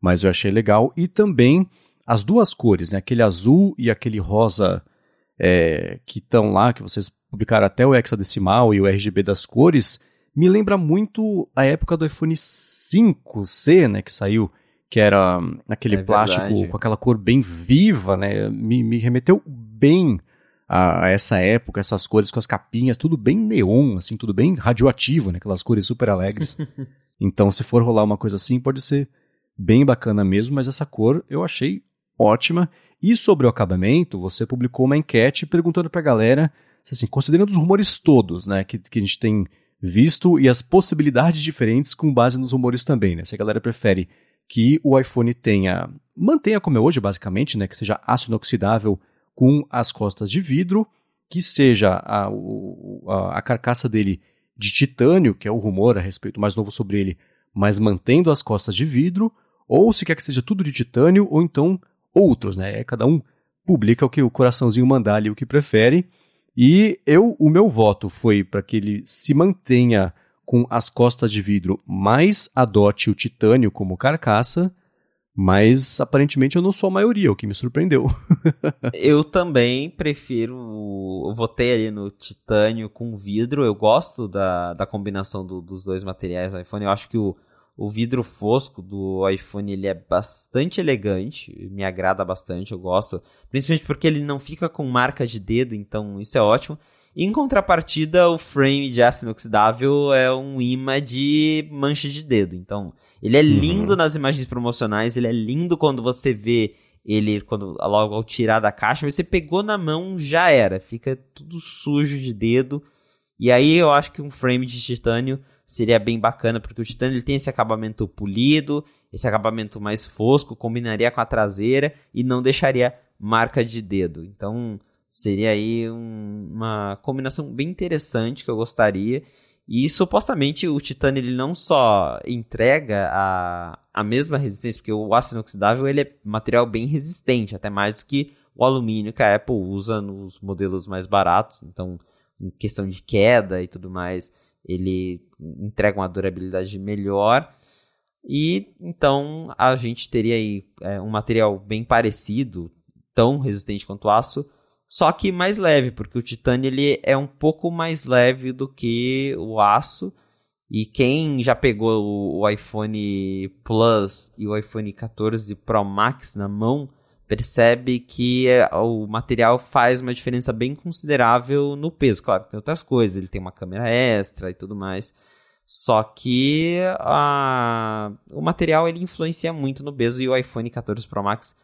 mas eu achei legal. E também as duas cores, né? Aquele azul e aquele rosa é, que estão lá, que vocês publicaram até o hexadecimal e o RGB das cores, me lembra muito a época do iPhone 5C, né? Que saiu, que era aquele é plástico verdade. com aquela cor bem viva, né? Me, me remeteu bem a, a, essa época, essas cores com as capinhas, tudo bem neon, assim, tudo bem radioativo, né? Aquelas cores super alegres. então, se for rolar uma coisa assim, pode ser bem bacana mesmo, mas essa cor eu achei ótima. E sobre o acabamento, você publicou uma enquete perguntando pra galera, assim, considerando os rumores todos, né, que, que a gente tem visto e as possibilidades diferentes com base nos rumores também, né? Se a galera prefere que o iPhone tenha, mantenha como é hoje, basicamente, né, que seja aço inoxidável com as costas de vidro, que seja a, a, a carcaça dele de titânio, que é o rumor a respeito mais novo sobre ele, mas mantendo as costas de vidro, ou se quer que seja tudo de titânio, ou então outros, né? Cada um publica o que o coraçãozinho mandar ali, o que prefere. E eu, o meu voto foi para que ele se mantenha com as costas de vidro, mas adote o titânio como carcaça, mas aparentemente eu não sou a maioria, o que me surpreendeu. eu também prefiro. Eu votei ali no titânio com vidro. Eu gosto da, da combinação do, dos dois materiais do iPhone. Eu acho que o, o vidro fosco do iPhone ele é bastante elegante, me agrada bastante, eu gosto. Principalmente porque ele não fica com marca de dedo, então isso é ótimo. Em contrapartida, o frame de aço inoxidável é um imã de mancha de dedo. Então, ele é lindo uhum. nas imagens promocionais, ele é lindo quando você vê ele quando logo ao tirar da caixa, você pegou na mão, já era, fica tudo sujo de dedo. E aí eu acho que um frame de titânio seria bem bacana, porque o titânio ele tem esse acabamento polido, esse acabamento mais fosco, combinaria com a traseira e não deixaria marca de dedo. Então, seria aí um, uma combinação bem interessante que eu gostaria. E supostamente o titânio ele não só entrega a, a mesma resistência, porque o aço inoxidável ele é material bem resistente, até mais do que o alumínio que a Apple usa nos modelos mais baratos. Então, em questão de queda e tudo mais, ele entrega uma durabilidade melhor. E então a gente teria aí é, um material bem parecido, tão resistente quanto o aço, só que mais leve, porque o titânio ele é um pouco mais leve do que o aço. E quem já pegou o iPhone Plus e o iPhone 14 Pro Max na mão, percebe que é, o material faz uma diferença bem considerável no peso. Claro, tem outras coisas, ele tem uma câmera extra e tudo mais. Só que a, o material ele influencia muito no peso e o iPhone 14 Pro Max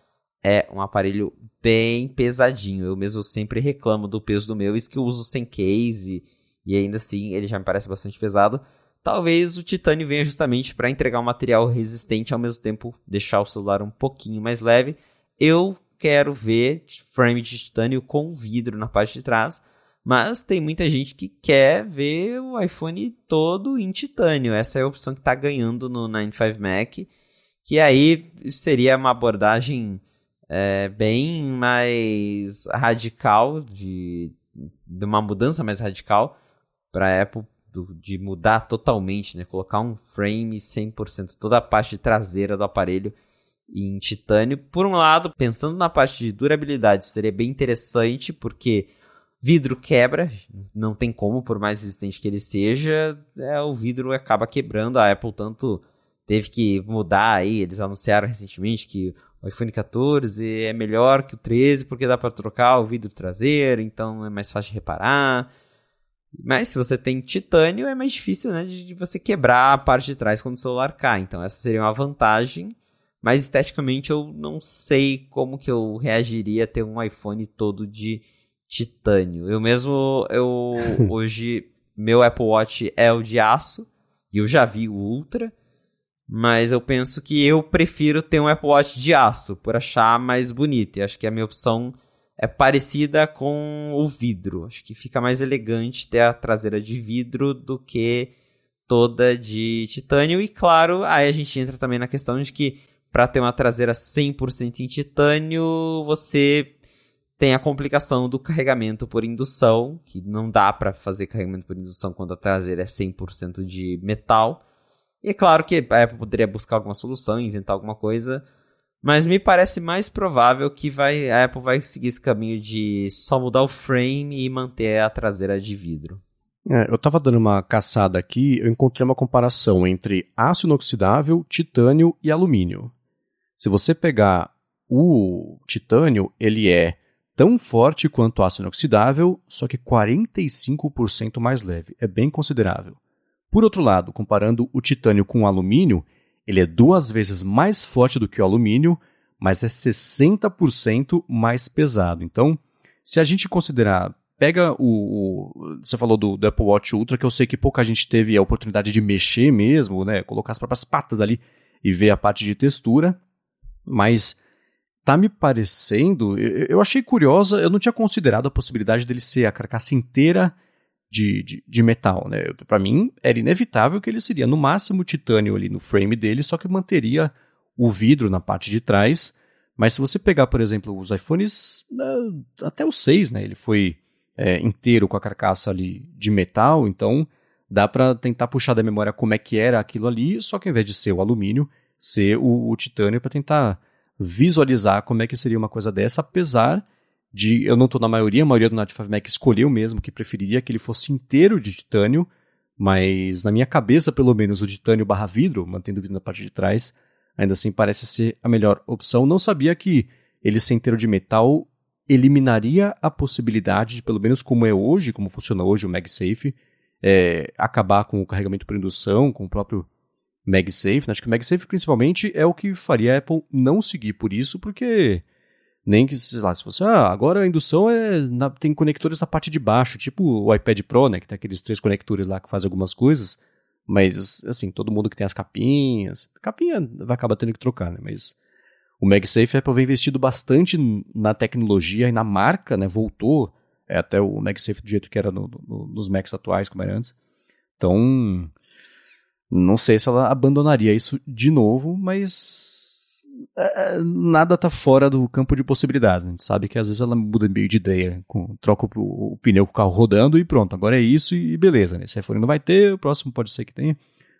é um aparelho bem pesadinho. Eu mesmo sempre reclamo do peso do meu, isso que eu uso sem case e ainda assim ele já me parece bastante pesado. Talvez o titânio venha justamente para entregar um material resistente ao mesmo tempo deixar o celular um pouquinho mais leve. Eu quero ver frame de titânio com vidro na parte de trás, mas tem muita gente que quer ver o iPhone todo em titânio. Essa é a opção que está ganhando no 95 Mac, que aí seria uma abordagem é, bem mais radical, de, de uma mudança mais radical para a Apple do, de mudar totalmente, né? Colocar um frame 100%, toda a parte traseira do aparelho em titânio. Por um lado, pensando na parte de durabilidade, seria bem interessante, porque vidro quebra, não tem como, por mais resistente que ele seja, é, o vidro acaba quebrando. A Apple tanto teve que mudar aí, eles anunciaram recentemente que o iPhone 14 é melhor que o 13 porque dá para trocar o vidro traseiro, então é mais fácil de reparar. Mas se você tem titânio, é mais difícil né, de, de você quebrar a parte de trás quando o celular cai. Então essa seria uma vantagem. Mas esteticamente eu não sei como que eu reagiria a ter um iPhone todo de titânio. Eu mesmo, eu hoje, meu Apple Watch é o de aço. E eu já vi o Ultra. Mas eu penso que eu prefiro ter um Apple Watch de aço, por achar mais bonito. E acho que a minha opção é parecida com o vidro. Acho que fica mais elegante ter a traseira de vidro do que toda de titânio. E claro, aí a gente entra também na questão de que para ter uma traseira 100% em titânio, você tem a complicação do carregamento por indução, que não dá para fazer carregamento por indução quando a traseira é 100% de metal. E é claro que a Apple poderia buscar alguma solução, inventar alguma coisa, mas me parece mais provável que vai, a Apple vai seguir esse caminho de só mudar o frame e manter a traseira de vidro. É, eu estava dando uma caçada aqui, eu encontrei uma comparação entre aço inoxidável, titânio e alumínio. Se você pegar o titânio, ele é tão forte quanto o aço inoxidável, só que 45% mais leve. É bem considerável. Por outro lado, comparando o titânio com o alumínio, ele é duas vezes mais forte do que o alumínio, mas é 60% mais pesado. Então, se a gente considerar, pega o, o você falou do, do, Apple Watch Ultra, que eu sei que pouca gente teve a oportunidade de mexer mesmo, né, colocar as próprias patas ali e ver a parte de textura, mas tá me parecendo, eu, eu achei curiosa, eu não tinha considerado a possibilidade dele ser a carcaça inteira de, de, de metal, né? Para mim, era inevitável que ele seria no máximo titânio ali no frame dele, só que manteria o vidro na parte de trás. Mas se você pegar, por exemplo, os iPhones, né, até o 6, né? Ele foi é, inteiro com a carcaça ali de metal, então dá para tentar puxar da memória como é que era aquilo ali, só que ao invés de ser o alumínio, ser o, o titânio para tentar visualizar como é que seria uma coisa dessa, apesar de eu não estou na maioria, a maioria do Night 5 Mac escolheu mesmo que preferiria que ele fosse inteiro de titânio, mas na minha cabeça, pelo menos, o titânio barra vidro, mantendo o vidro na parte de trás, ainda assim parece ser a melhor opção. Não sabia que ele ser inteiro de metal eliminaria a possibilidade de, pelo menos como é hoje, como funciona hoje o MagSafe, é, acabar com o carregamento por indução, com o próprio MagSafe. Né? Acho que o MagSafe, principalmente, é o que faria a Apple não seguir por isso, porque nem que, sei lá, se fosse, ah, agora a indução é na, tem conectores na parte de baixo, tipo o iPad Pro, né, que tem aqueles três conectores lá que fazem algumas coisas, mas, assim, todo mundo que tem as capinhas, capinha vai acabar tendo que trocar, né, mas o MagSafe, a Apple vem investido bastante na tecnologia e na marca, né? Voltou é, até o MagSafe do jeito que era no, no, nos Macs atuais, como era antes. Então, não sei se ela abandonaria isso de novo, mas é, nada tá fora do campo de possibilidades. A gente sabe que às vezes ela muda meio de ideia, com, troca o, o, pneu com o carro rodando e pronto, agora é isso e beleza. Né? Esse iPhone não vai ter, o próximo pode ser que tenha.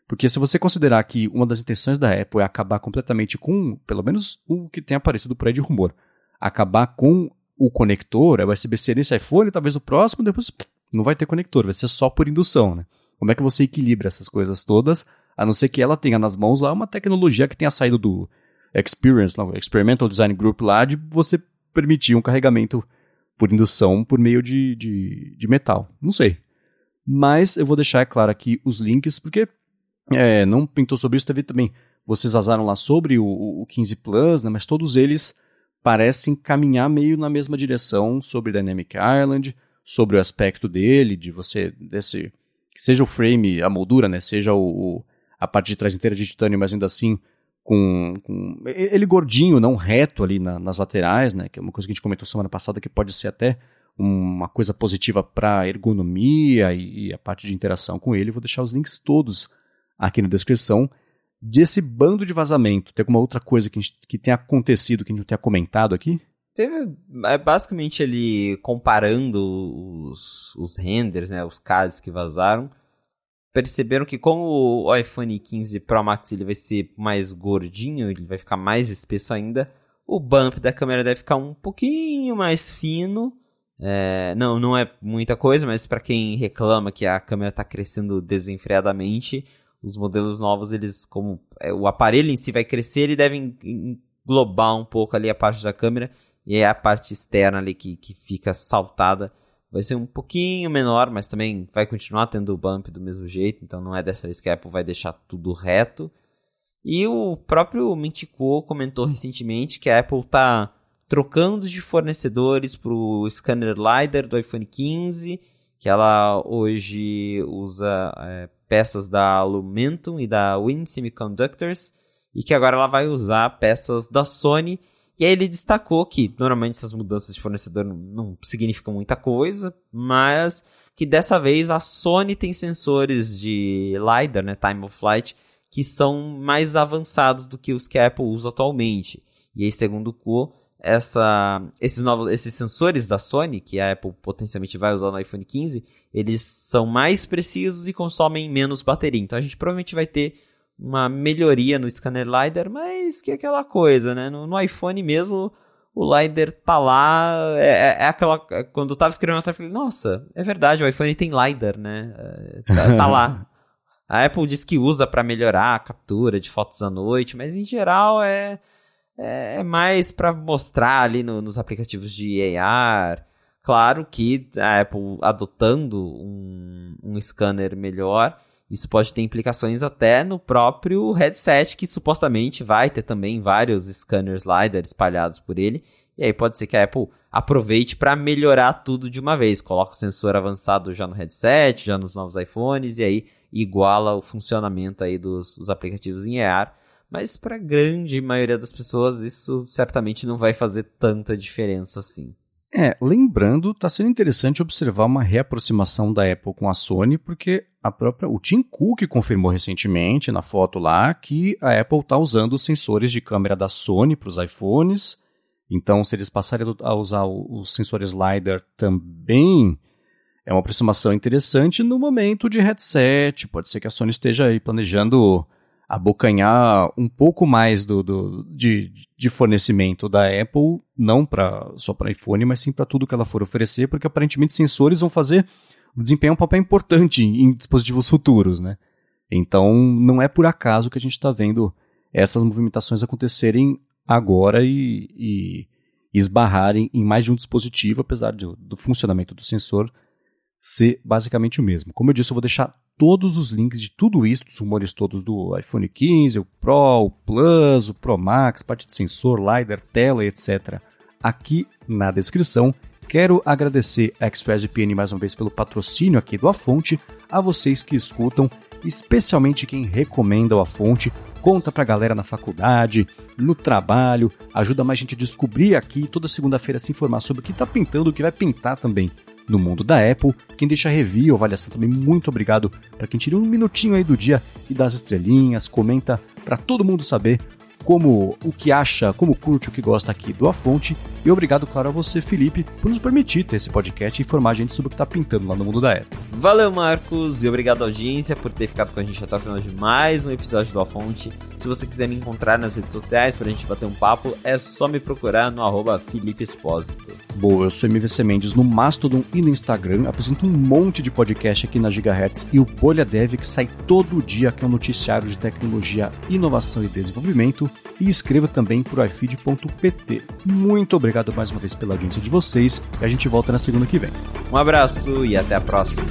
Porque se você considerar que uma das intenções da Apple é acabar completamente com, pelo menos o que tem aparecido por aí de rumor, acabar com o conector, é USB-C nesse iPhone, talvez o próximo, depois não vai ter conector, vai ser só por indução, né? Como é que você equilibra essas coisas todas, a não ser que ela tenha nas mãos lá uma tecnologia que tenha saído do Experience, não, Experimental Design Group lá, de você permitir um carregamento por indução por meio de, de, de metal. Não sei. Mas eu vou deixar, é claro, aqui os links, porque é, não pintou sobre isso, teve também. Vocês vazaram lá sobre o, o 15 Plus, né, mas todos eles parecem caminhar meio na mesma direção sobre Dynamic Island, sobre o aspecto dele, de você, desse, que seja o frame, a moldura, né, seja o, o a parte de trás inteira de titânio, mas ainda assim com, com ele gordinho, não reto ali na, nas laterais, né, que é uma coisa que a gente comentou semana passada que pode ser até uma coisa positiva para ergonomia e, e, a parte de interação com ele. Vou deixar os links todos aqui na descrição desse bando de vazamento. Tem alguma outra coisa que, gente, que tenha acontecido que a gente não tenha comentado aqui? Teve, é basicamente ele comparando os, os renders, né, os CADs que vazaram, perceberam que como o iPhone 15 Pro Max ele vai ser mais gordinho, ele vai ficar mais espesso ainda, o bump da câmera deve ficar um pouquinho mais fino. É, não, não é muita coisa, mas para quem reclama que a câmera está crescendo desenfreadamente, os modelos novos, eles, como é, o aparelho em si vai crescer, ele deve englobar um pouco ali a parte da câmera e é a parte externa ali que, que fica saltada. Vai ser um pouquinho menor, mas também vai continuar tendo o bump do mesmo jeito, então não é dessa vez que a Apple vai deixar tudo reto. E o próprio Mintico comentou recentemente que a Apple está trocando de fornecedores para o scanner LiDAR do iPhone 15, que ela hoje usa é, peças da Lumentum e da Win Semiconductors e que agora ela vai usar peças da Sony. E aí ele destacou que normalmente essas mudanças de fornecedor não significam muita coisa, mas que dessa vez a Sony tem sensores de LiDAR, né, Time of Flight, que são mais avançados do que os que a Apple usa atualmente. E aí, segundo o Kuo, essa, esses novos esses sensores da Sony, que a Apple potencialmente vai usar no iPhone 15, eles são mais precisos e consomem menos bateria. Então a gente provavelmente vai ter uma melhoria no scanner LiDAR, mas que é aquela coisa, né? No, no iPhone mesmo, o LiDAR tá lá, é, é, é aquela... Quando eu tava escrevendo, eu falei, nossa, é verdade, o iPhone tem LiDAR, né? É, tá, tá lá. A Apple diz que usa para melhorar a captura de fotos à noite, mas em geral é, é, é mais para mostrar ali no, nos aplicativos de AR, Claro que a Apple adotando um, um scanner melhor, isso pode ter implicações até no próprio headset, que supostamente vai ter também vários scanners LiDAR espalhados por ele. E aí pode ser que a Apple aproveite para melhorar tudo de uma vez. Coloca o sensor avançado já no headset, já nos novos iPhones, e aí iguala o funcionamento aí dos, dos aplicativos em AR. Mas para a grande maioria das pessoas, isso certamente não vai fazer tanta diferença assim. É, lembrando, está sendo interessante observar uma reaproximação da Apple com a Sony, porque a própria o Tim Cook confirmou recentemente na foto lá que a Apple está usando os sensores de câmera da Sony para os iPhones. Então, se eles passarem a usar os sensores LiDAR também, é uma aproximação interessante no momento de headset. Pode ser que a Sony esteja aí planejando abocanhar um pouco mais do, do de, de, fornecimento da Apple, não pra, só para iPhone, mas sim para tudo que ela for oferecer, porque aparentemente sensores vão fazer desempenhar um papel importante em, dispositivos futuros, né? Então não é por acaso que a gente está vendo essas movimentações acontecerem agora e, e, esbarrarem em mais de um dispositivo, apesar do, do funcionamento do sensor ser basicamente o mesmo. Como eu disse, eu vou deixar todos os links de tudo isso, dos rumores todos do iPhone 15, o Pro, o Plus, o Pro Max, parte de sensor, LiDAR, tela, etc. aqui na descrição. Quero agradecer a ExpressVPN mais uma vez pelo patrocínio aqui do A Fonte, a vocês que escutam, especialmente quem recomenda o A Fonte, conta pra galera na faculdade, no trabalho, ajuda mais gente a descobrir aqui toda segunda-feira se informar sobre o que está pintando, o que vai pintar também no mundo da Apple. Quem deixa review, avaliação também, muito obrigado para quem tira um minutinho aí do dia e dá as estrelinhas, comenta para todo mundo saber como o que acha, como curte, o que gosta aqui do A Fonte. E obrigado, claro, a você, Felipe, por nos permitir ter esse podcast e informar a gente sobre o que está pintando lá no mundo da Apple. Valeu, Marcos, e obrigado à audiência por ter ficado com a gente até o final de mais um episódio do A Fonte. Se você quiser me encontrar nas redes sociais para a gente bater um papo, é só me procurar no arroba Felipe Espósito. Boa, eu sou MVC Mendes no Mastodon e no Instagram. Apresento um monte de podcast aqui na Gigahertz e o Bolha Dev que sai todo dia, que é um noticiário de tecnologia, inovação e desenvolvimento e escreva também por ifeed.pt. Muito obrigado mais uma vez pela audiência de vocês e a gente volta na segunda que vem. Um abraço e até a próxima.